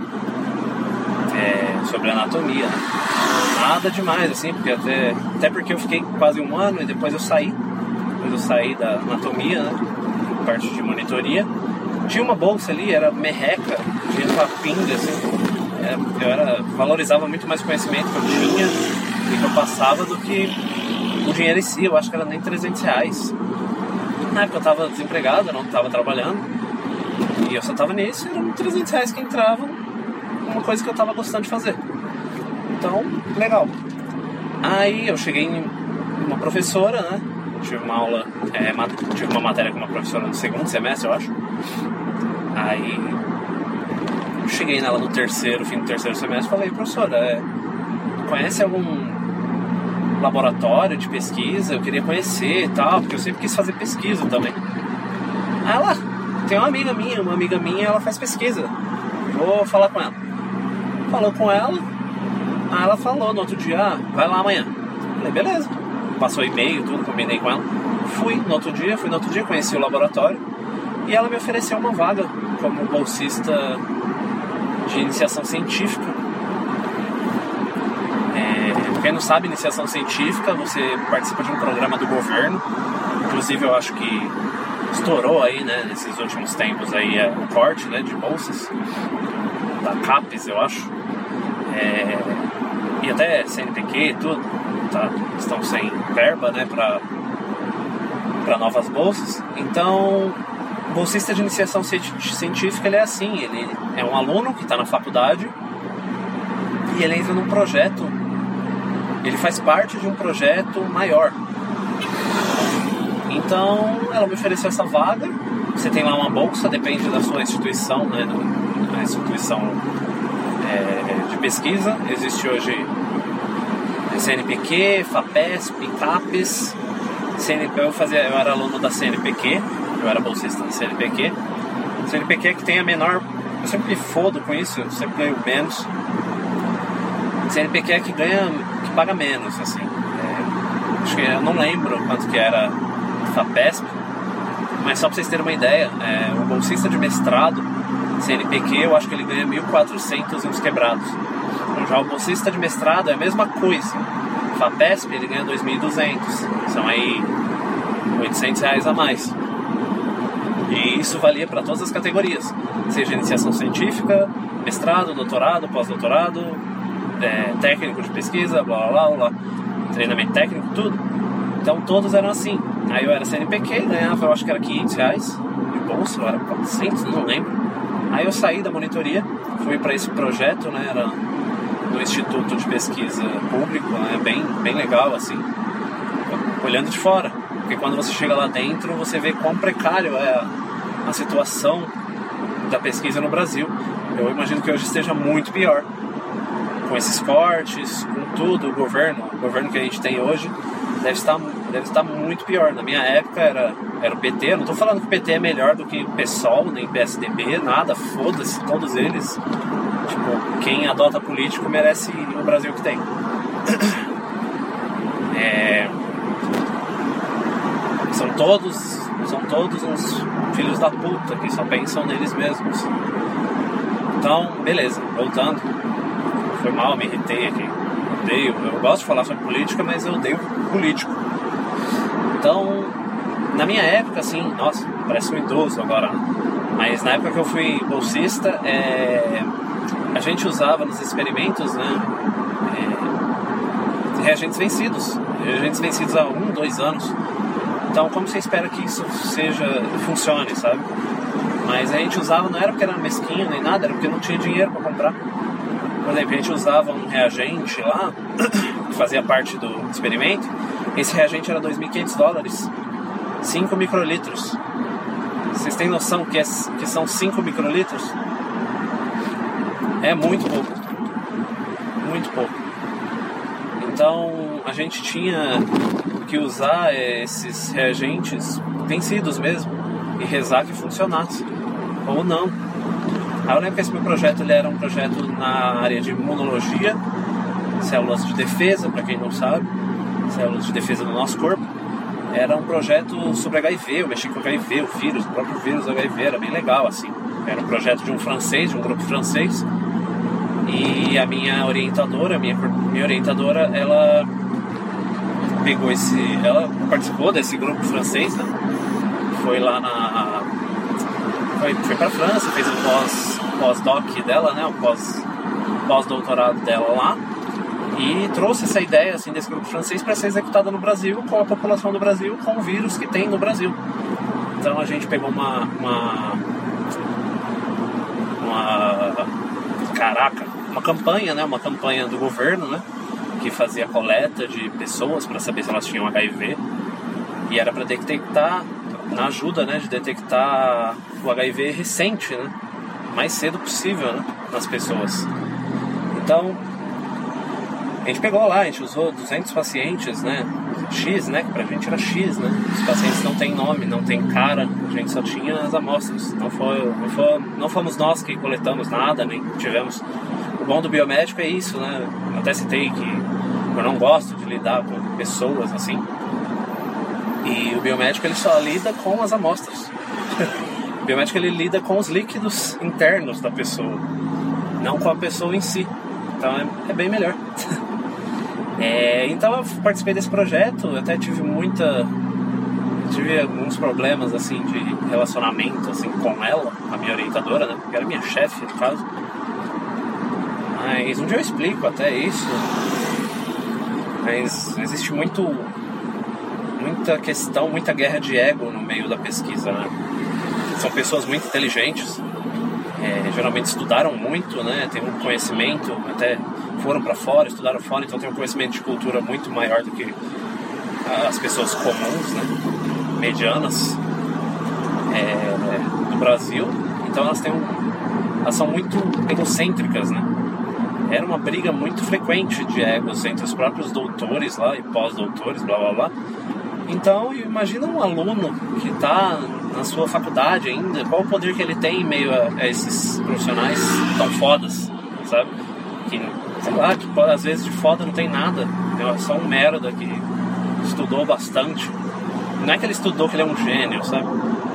é, sobre anatomia, né? Nada demais, assim, porque até, até porque eu fiquei quase um ano e depois eu saí. Depois eu saí da anatomia, né? Parte de monitoria. Tinha uma bolsa ali, era merreca, tinha uma pinga, assim é, eu era, valorizava muito mais o conhecimento que eu tinha e que eu passava do que o dinheiro em si. Eu acho que era nem 300 reais. Na época eu estava desempregado, eu não estava trabalhando. E eu só estava nisso, eram 300 reais que entravam uma coisa que eu estava gostando de fazer. Então, legal. Aí eu cheguei em uma professora, né? Tive uma aula, é, tive uma matéria com uma professora no segundo semestre, eu acho. Aí cheguei nela no terceiro, fim do terceiro semestre, falei, professora, é, conhece algum laboratório de pesquisa? Eu queria conhecer e tal, porque eu sempre quis fazer pesquisa também. Ela, tem uma amiga minha, uma amiga minha, ela faz pesquisa. Vou falar com ela. Falou com ela, aí ela falou no outro dia, ah, vai lá amanhã. Falei, beleza. Passou e-mail, tudo, combinei com ela. Fui no outro dia, fui no outro dia, conheci o laboratório e ela me ofereceu uma vaga como bolsista de iniciação científica. É, quem não sabe, iniciação científica, você participa de um programa do governo. Inclusive, eu acho que estourou aí, né, nesses últimos tempos aí é, o corte, né, de bolsas da CAPES, eu acho. É, e até CNPq e tudo, tá, estão sem verba, né, para novas bolsas. Então, bolsista de iniciação científica ele é assim, ele é um aluno que está na faculdade e ele entra num projeto, ele faz parte de um projeto maior. Então ela me ofereceu essa vaga, você tem lá uma bolsa, depende da sua instituição, né, da instituição é, de pesquisa, existe hoje CNPq, FAPESP, CAPES, CNP, eu, fazia, eu era aluno da CNPq, eu era bolsista da CNPq. CNPq é que tem a menor. Eu sempre me fodo com isso, eu sempre ganho menos. CNPq é que ganha. que paga menos, assim. É, acho que eu não lembro quanto que era a FAPESP, mas só pra vocês terem uma ideia, é, o bolsista de mestrado, CNPq, eu acho que ele ganha 1.400 e uns quebrados. Então, já o bolsista de mestrado é a mesma coisa. FAPESP ele ganha 2.200, são aí 800 reais a mais. E isso valia para todas as categorias, seja iniciação científica, mestrado, doutorado, pós-doutorado, é, técnico de pesquisa, blá blá blá, treinamento técnico, tudo. Então todos eram assim. Aí eu era CNPq, ganhava, eu acho que era 500 reais de bolsa, ou era 400, não lembro. Aí eu saí da monitoria, fui para esse projeto, né, era no Instituto de Pesquisa Público, né, bem, bem legal assim, olhando de fora porque quando você chega lá dentro, você vê quão precário é a, situação da pesquisa no Brasil. Eu imagino que hoje esteja muito pior. Com esses cortes, com tudo, o governo, o governo que a gente tem hoje, deve estar, deve estar muito pior. Na minha época era, era o PT, não estou falando que o PT é melhor do que o PSOL, nem PSDB, nada, foda-se, todos eles. Tipo, quem adota político merece o Brasil que tem. É, são todos são todos uns filhos da puta que só pensam neles mesmos. Então, beleza, voltando. Foi mal, me irritei aqui. Odeio. Eu gosto de falar sobre política, mas eu odeio político. Então, na minha época, assim, nossa, parece um idoso agora, né? Mas na época que eu fui bolsista, é, a gente usava nos experimentos, né? É, reagentes vencidos. Reagentes vencidos há um, dois anos. Então, como você espera que isso seja funcione, sabe? Mas a gente usava, não era porque era mesquinho nem nada, era porque não tinha dinheiro para comprar. Por exemplo, a gente usava um reagente lá, (clears throat) que fazia parte do experimento. Esse reagente era 2.500 dólares, 5 microlitros. Vocês têm noção que, é, que são 5 microlitros? É muito pouco. Muito pouco. Então, a gente tinha que usar esses reagentes vencidos mesmo e rezar que funcionasse ou não. Aí eu lembro que esse meu projeto ele era um projeto na área de imunologia, células de defesa, para quem não sabe, células de defesa do nosso corpo. Era um projeto sobre HIV, eu mexi com HIV, o vírus, o próprio vírus HIV, era bem legal assim. Era um projeto de um francês, de um grupo francês. E a minha orientadora, minha, minha orientadora, ela pegou esse. Ela participou desse grupo francês, né? Foi lá na. Foi, foi pra França, fez o pós, pós-doc dela, né? O pós, pós-doutorado dela lá. E trouxe essa ideia assim, desse grupo francês para ser executada no Brasil, com a população do Brasil, com o vírus que tem no Brasil. Então a gente pegou uma. uma, uma caraca, uma campanha, né? Uma campanha do governo, né? Que fazia coleta de pessoas para saber se elas tinham HIV e era para detectar na ajuda né, de detectar o HIV recente, né, mais cedo possível né, nas pessoas. Então a gente pegou lá, a gente usou 200 pacientes, né, X, né, que pra gente era X, né, os pacientes não têm nome, não têm cara, a gente só tinha as amostras, não, foi, não, foi, não fomos nós que coletamos nada, nem tivemos o bom do biomédico é isso, né? Eu até citei que eu não gosto de lidar com pessoas assim. E o biomédico ele só lida com as amostras. o biomédico ele lida com os líquidos internos da pessoa, não com a pessoa em si. Então é, é bem melhor. (laughs) é, então eu participei desse projeto, eu até tive muita tive alguns problemas assim de relacionamento assim com ela, a minha orientadora, né? Que era minha chefe no caso. Mas um dia eu explico até isso. Mas existe muito muita questão, muita guerra de ego no meio da pesquisa, né? São pessoas muito inteligentes, é, geralmente estudaram muito, né? Tem um conhecimento, até foram para fora, estudaram fora, então tem um conhecimento de cultura muito maior do que as pessoas comuns, né? Medianas é, do Brasil. Então elas têm um, elas são muito egocêntricas, né? Era uma briga muito frequente de egos entre os próprios doutores lá e pós-doutores, blá blá blá. Então, imagina um aluno que está na sua faculdade ainda, qual o poder que ele tem em meio a, a esses profissionais tão fodas, sabe? Que, sei lá, que às vezes de foda não tem nada, é só um merda que estudou bastante. Não é que ele estudou que ele é um gênio, sabe?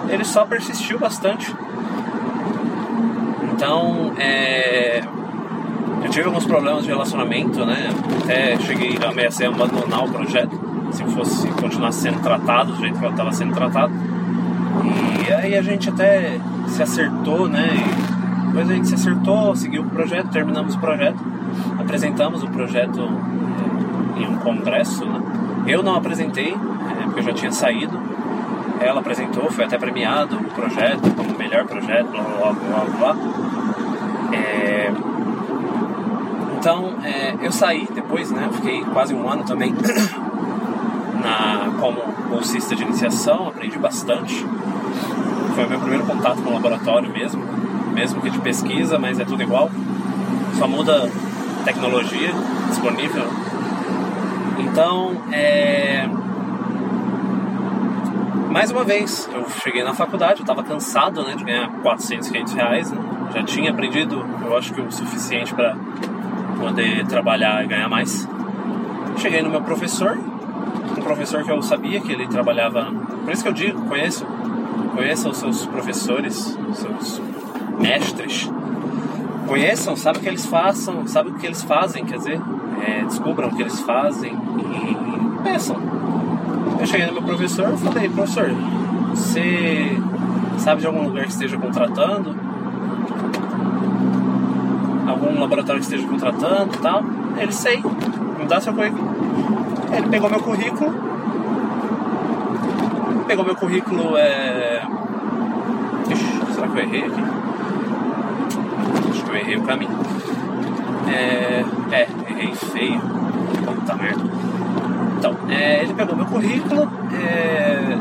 Ele só persistiu bastante. Então, é, tive alguns problemas de relacionamento, né? Até cheguei a ameaçar abandonar o projeto se fosse continuar sendo tratado do jeito que eu estava sendo tratado. E aí a gente até se acertou, né? E depois a gente se acertou, seguiu o projeto, terminamos o projeto, apresentamos o projeto eh, em um congresso, né? Eu não apresentei, né, porque eu já tinha saído. Ela apresentou, foi até premiado o projeto como melhor projeto, blá blá blá blá. blá. É, então, é, eu saí depois, né? Fiquei quase um ano também (clears throat) na, como bolsista de iniciação, aprendi bastante. Foi o meu primeiro contato com o laboratório mesmo. mesmo que de pesquisa, mas é tudo igual. Só muda tecnologia disponível. Então, é... mais uma vez, eu cheguei na faculdade, eu estava cansado né, de ganhar 400, 500 reais. Né? Já tinha aprendido, eu acho que o suficiente para poder trabalhar e ganhar mais. Cheguei no meu professor, um professor que eu sabia que ele trabalhava. Por isso que eu digo, conheço, conheça os seus professores, seus mestres. Conheçam, sabe o que eles façam, sabe o que eles fazem, quer dizer, é, descubram o que eles fazem e peçam. Eu cheguei no meu professor e falei, professor, você sabe de algum lugar que esteja contratando? Algum laboratório que esteja contratando e tal? Ele sei, me dá seu currículo. Ele pegou meu currículo, pegou meu currículo, é... Ixi, será que eu errei aqui? Acho que eu errei o caminho. É, é errei feio. Puta merda. Então, é, ele pegou meu currículo, é,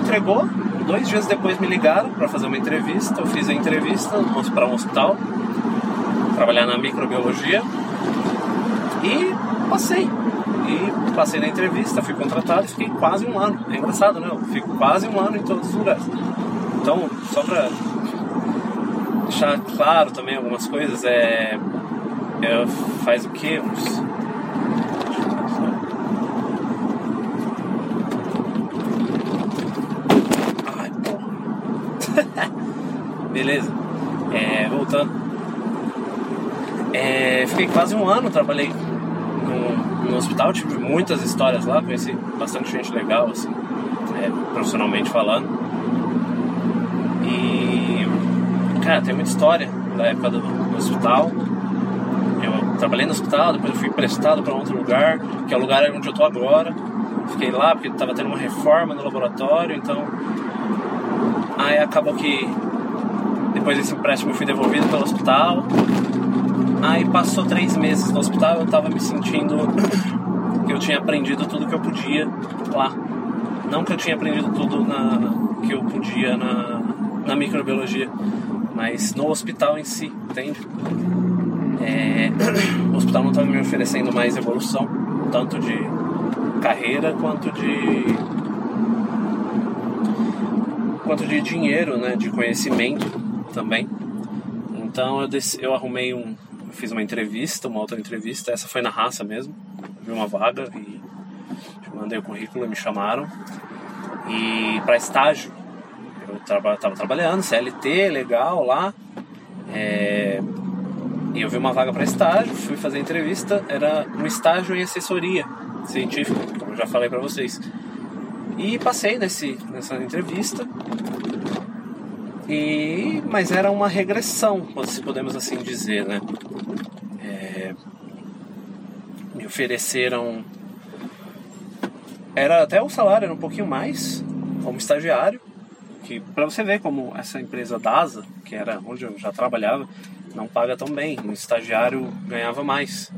entregou. Dois dias depois me ligaram para fazer uma entrevista. Eu fiz a entrevista para um hospital, trabalhar na microbiologia e passei. E passei na entrevista, fui contratado e fiquei quase um ano. É engraçado, né? Eu fico quase um ano em todos os lugares. Então, só para deixar claro também algumas coisas, é, é faz o que? Uns. (laughs) Beleza. É, voltando. É, fiquei quase um ano, trabalhei no, no, hospital, tive muitas histórias lá, conheci bastante gente legal, assim, é, profissionalmente falando. E, cara, tem muita história da época do, do hospital. Eu trabalhei no hospital, depois eu fui emprestado para outro lugar, que é o lugar onde eu tô agora. Fiquei lá porque estava tendo uma reforma no laboratório, então. Aí acabou que depois desse empréstimo eu fui devolvido pelo hospital. Aí passou três meses no hospital eu tava me sentindo que eu tinha aprendido tudo que eu podia lá. Não que eu tinha aprendido tudo na, que eu podia na, na microbiologia, mas no hospital em si, entende? É, o hospital não estava me oferecendo mais evolução, tanto de carreira quanto de quanto de dinheiro, né, de conhecimento também. Então eu, eu arrumei um, eu fiz uma entrevista, uma outra entrevista, essa foi na raça mesmo, vi uma vaga e mandei o currículo, me chamaram e para estágio eu estava traba, trabalhando CLT legal lá é, e eu vi uma vaga para estágio, fui fazer entrevista, era um estágio em assessoria científica, como eu já falei para vocês. E passei nesse, nessa entrevista. E, mas era uma regressão, se podemos assim dizer, né? É, me ofereceram. Era até o salário era um pouquinho mais, como estagiário, que para você ver como essa empresa DASA, que era onde eu já trabalhava, não paga tão bem. Um estagiário ganhava mais,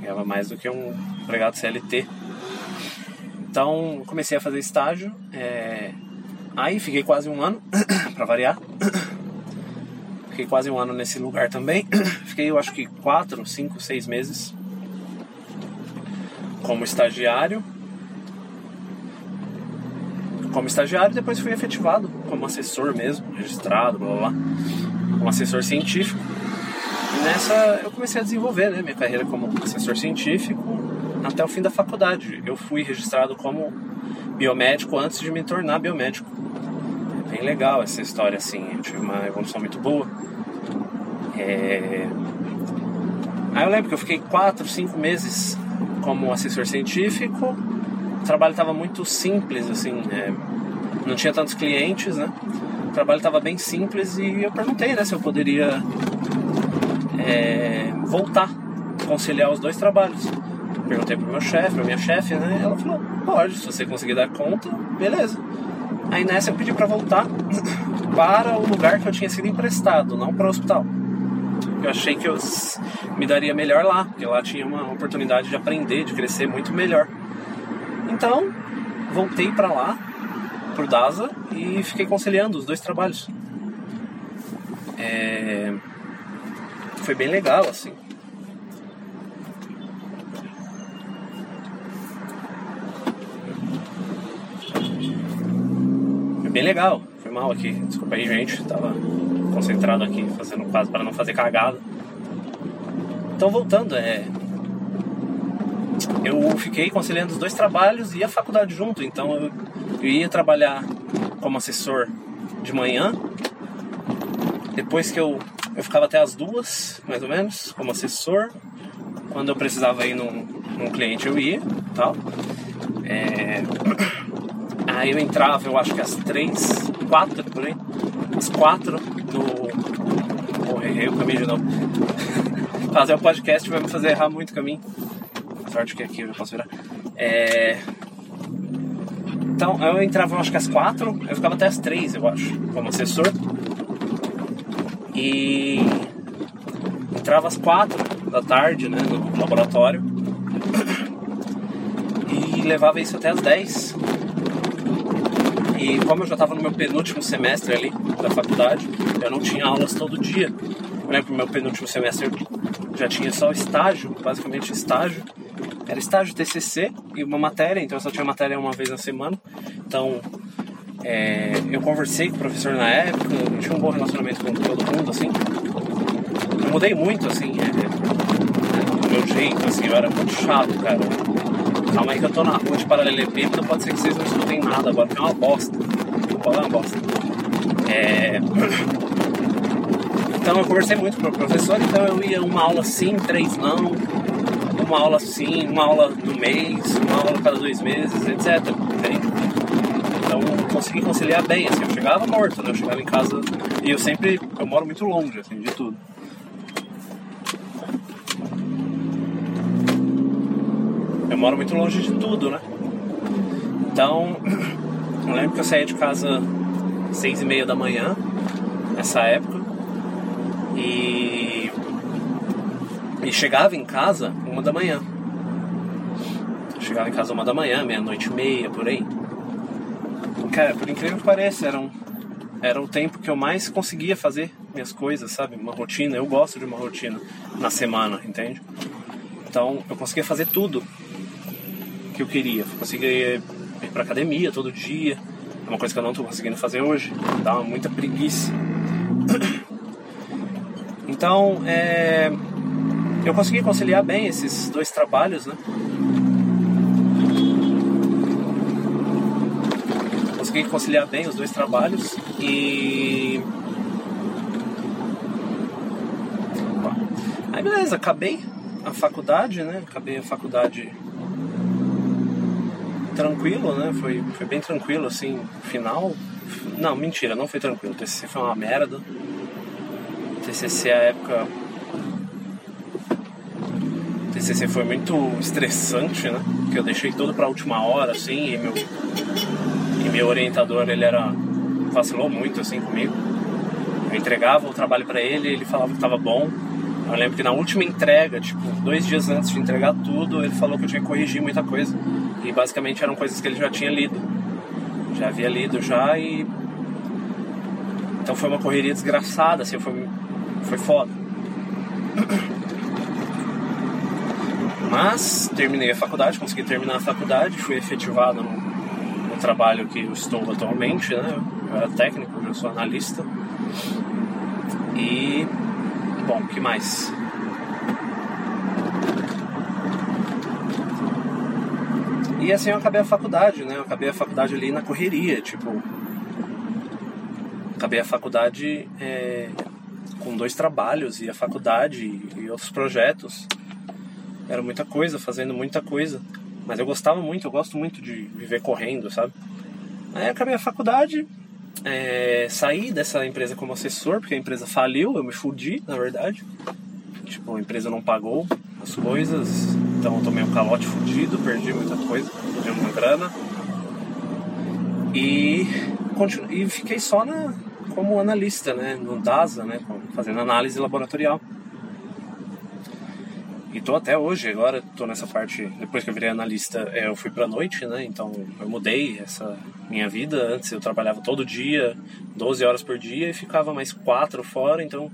ganhava mais do que um empregado CLT. Então comecei a fazer estágio, é... aí fiquei quase um ano, (coughs) para variar. (coughs) Fiquei quase um ano nesse lugar também. (coughs) Fiquei, eu acho que quatro, cinco, seis meses como estagiário. Como estagiário, depois fui efetivado como assessor mesmo, registrado, blá blá blá, um assessor científico. E nessa eu comecei a desenvolver né, minha carreira como assessor científico até o fim da faculdade. Eu fui registrado como biomédico antes de me tornar biomédico. É bem legal essa história, assim. Eu tive uma evolução muito boa. É... Aí eu lembro que eu fiquei 4, 5 meses como assessor científico. O trabalho estava muito simples, assim. É... Não tinha tantos clientes, né? O trabalho estava bem simples e eu perguntei, né, se eu poderia é... voltar, conciliar os dois trabalhos perguntei pro meu chefe, pra minha chefe, né? Ela falou, pode, se você conseguir dar conta, beleza. Aí nessa eu pedi para voltar (laughs) para o lugar que eu tinha sido emprestado, não para o hospital. Eu achei que eu me daria melhor lá, porque lá tinha uma oportunidade de aprender, de crescer muito melhor. Então, voltei para lá, por DASA, e fiquei conciliando os dois trabalhos. É, foi bem legal, assim. Bem legal. Foi mal aqui. Desculpa aí, gente. Tava concentrado aqui, fazendo quase para não fazer cagada. Então, voltando, é. Eu fiquei conciliando os dois trabalhos e a faculdade junto. Então, eu, eu ia trabalhar como assessor de manhã. Depois que eu, eu ficava até as duas, mais ou menos, como assessor. Quando eu precisava ir num, num cliente, eu ia tal. É... Aí eu entrava, eu acho que às três, quatro por aí. Às quatro no. Porra, errei o caminho de novo. (laughs) Fazer o podcast vai me fazer errar muito o caminho. Sorte que aqui eu posso virar. É... Então, eu entrava, acho que às quatro, eu ficava até às três, eu acho, como assessor. E entrava às quatro da tarde, né, no laboratório. (coughs) E levava isso até às dez. E como eu já estava no meu penúltimo semestre ali da faculdade, eu não tinha aulas todo dia. Lembro que no meu penúltimo semestre já tinha só estágio, basicamente estágio. Era estágio TCC e uma matéria, então eu só tinha matéria uma vez na semana. Então é, eu conversei com o professor na época, eu tinha um bom relacionamento com todo mundo, assim. Eu mudei muito, assim, é, é, meu jeito, assim, eu era muito chato, cara. Calma aí que eu tô na rua de paralelepípedo, pode ser que vocês não escutem nada agora, que é uma bosta. Pode é uma bosta. É... (clears throat) Então eu conversei muito com o professor, então eu ia uma aula sim, três não, uma aula sim, uma aula no mês, uma aula cada dois meses, etc. Então eu consegui conciliar bem, assim, eu chegava morto, né? Eu chegava em casa e eu sempre, eu moro muito longe, assim, de tudo. Eu moro muito longe de tudo, né? Então, (clears throat) eu lembro que eu saía de casa seis e meia da manhã, nessa época, e, e chegava em casa uma da manhã. chegava em casa uma da manhã, meia-noite e meia, por aí. Cara, por incrível que pareça, era, um, era o tempo que eu mais conseguia fazer minhas coisas, sabe? Uma rotina. Eu gosto de uma rotina na semana, entende? Então eu conseguia fazer tudo que eu queria. Eu conseguia ir pra academia todo dia. É uma coisa que eu não tô conseguindo fazer hoje. Dá muita preguiça. (coughs) Então, é, eu consegui conciliar bem esses dois trabalhos, né? Consegui conciliar bem os dois trabalhos e. Aí beleza, acabei a faculdade, né? Acabei a faculdade tranquilo, né? Foi, foi bem tranquilo, assim, final. Não, mentira, não foi tranquilo. O TCC foi uma merda. O TCC, a época. O TCC foi muito estressante, né? Porque eu deixei tudo pra última hora, assim, e meu, e meu orientador, ele era. vacilou muito, assim, comigo. Eu entregava o trabalho para ele, ele falava que tava bom. Eu lembro que na última entrega, tipo, dois dias antes de entregar tudo, ele falou que eu tinha que corrigir muita coisa. E basicamente eram coisas que ele já tinha lido. Já havia lido já e. Então foi uma correria desgraçada, assim, foi, foi foda. Mas terminei a faculdade, consegui terminar a faculdade, fui efetivado no, no trabalho que eu estou atualmente, né? Eu era técnico, eu sou analista. E bom, que mais? E assim eu acabei a faculdade, né? Eu acabei a faculdade ali na correria, tipo. Acabei a faculdade é, com dois trabalhos e a faculdade e outros projetos. Era muita coisa, fazendo muita coisa. Mas eu gostava muito, eu gosto muito de viver correndo, sabe? Aí acabei a faculdade, é, saí dessa empresa como assessor, porque a empresa faliu, eu me fudi, na verdade. Tipo, a empresa não pagou as coisas, então eu tomei um calote fudido, perdi muita coisa, perdi uma grana. E, continu... e fiquei só na, como analista, né, no DASA, né, fazendo análise laboratorial. E tô até hoje, agora tô nessa parte, depois que eu virei analista, é, eu fui pra noite, né? Então eu mudei essa minha vida. Antes eu trabalhava todo dia, 12 horas por dia, e ficava mais 4 fora, então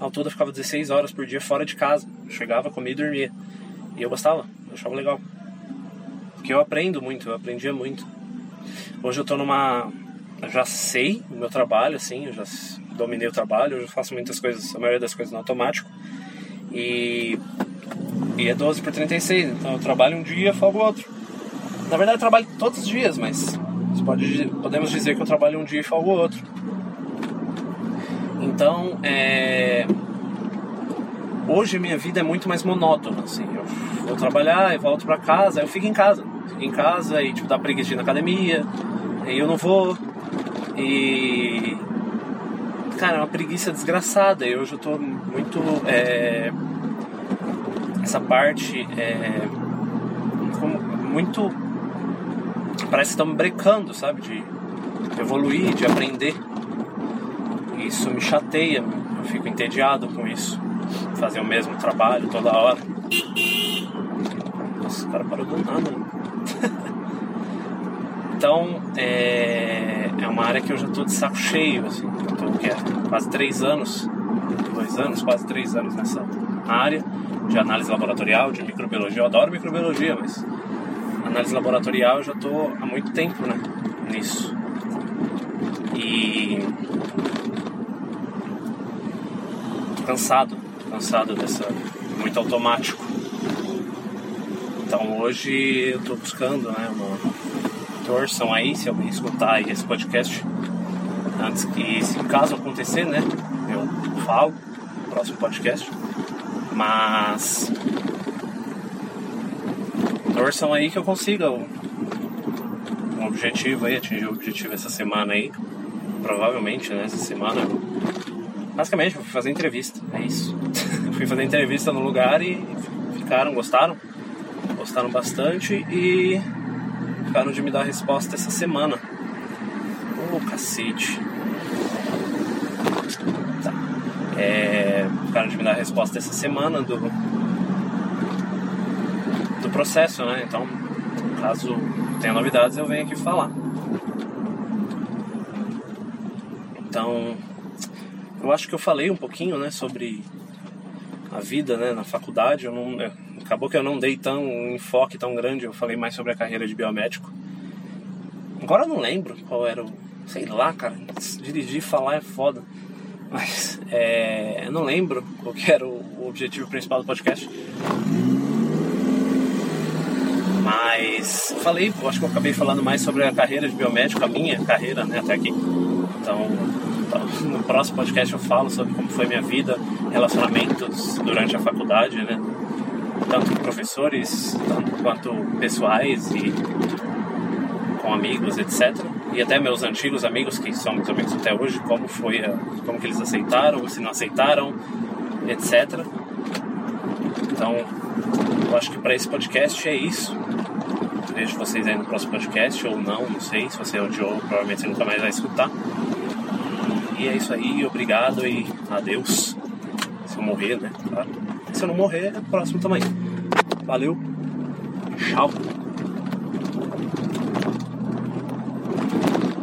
ao todo eu ficava 16 horas por dia fora de casa. Eu chegava, comia e dormia. E eu gostava, eu achava legal. Porque eu aprendo muito, eu aprendia muito. Hoje eu tô numa. Eu já sei o meu trabalho, assim, eu já dominei o trabalho, eu já faço muitas coisas, a maioria das coisas no automático. E e é 12 por 36, então eu trabalho um dia, folgo outro. Na verdade, eu trabalho todos os dias, mas pode, podemos dizer que eu trabalho um dia e folgo outro. Então, é... hoje minha vida é muito mais monótona. Assim. Eu vou trabalhar, e volto para casa, eu fico em casa. Fico em casa e tipo, dá preguiça de ir na academia, e eu não vou. E. Cara, é uma preguiça desgraçada. E hoje eu tô muito. É essa parte é muito parece que estamos brecando, sabe, de evoluir, de aprender. Isso me chateia, eu fico entediado com isso. Fazer o mesmo trabalho toda hora. O cara parou do nada. então, é, é uma área que eu já estou de saco cheio, assim. Eu tô, quase três anos, dois anos, quase três anos nessa área de análise laboratorial, de microbiologia. Eu adoro microbiologia, mas análise laboratorial eu já estou há muito tempo né, nisso. E cansado, cansado dessa muito automático. Então hoje eu estou buscando né, uma torção aí, se alguém escutar esse podcast, antes que, se caso acontecer, né, eu falo no próximo podcast mas torçam aí que eu consiga um objetivo aí, atingir o objetivo essa semana aí. Provavelmente, né? Essa semana. Basicamente, eu fui fazer entrevista, é isso. (laughs) fui fazer entrevista no lugar e ficaram, gostaram. Gostaram bastante e ficaram de me dar a resposta essa semana. Ô oh, cacete. Tá. É, ficaram de me dar a resposta essa semana do, do processo, né? Então, caso tenha novidades, eu venho aqui falar. Então, eu acho que eu falei um pouquinho, né, sobre a vida, né, na faculdade. Eu não, acabou que eu não dei tão um enfoque tão grande. Eu falei mais sobre a carreira de biomédico. Agora eu não lembro qual era o, sei lá, cara. Dirigir e falar é foda. Mas é, eu não lembro qual era o, objetivo principal do podcast. Mas falei, acho que eu acabei falando mais sobre a carreira de biomédico, a minha carreira né, até aqui. Então, então, no próximo podcast eu falo sobre como foi minha vida, relacionamentos durante a faculdade, né? Tanto professores, tanto quanto pessoais e com amigos, etc e até meus antigos amigos que são meus amigos até hoje, como foi, a, como que eles aceitaram, se não aceitaram, etc. Então, eu acho que para esse podcast é isso. Vejo vocês aí no próximo podcast ou não, não sei. Se você odiou, provavelmente você nunca mais vai escutar. E é isso aí, obrigado e adeus. Se eu morrer, né? Claro. Se eu não morrer, é próximo também. Valeu. Tchau.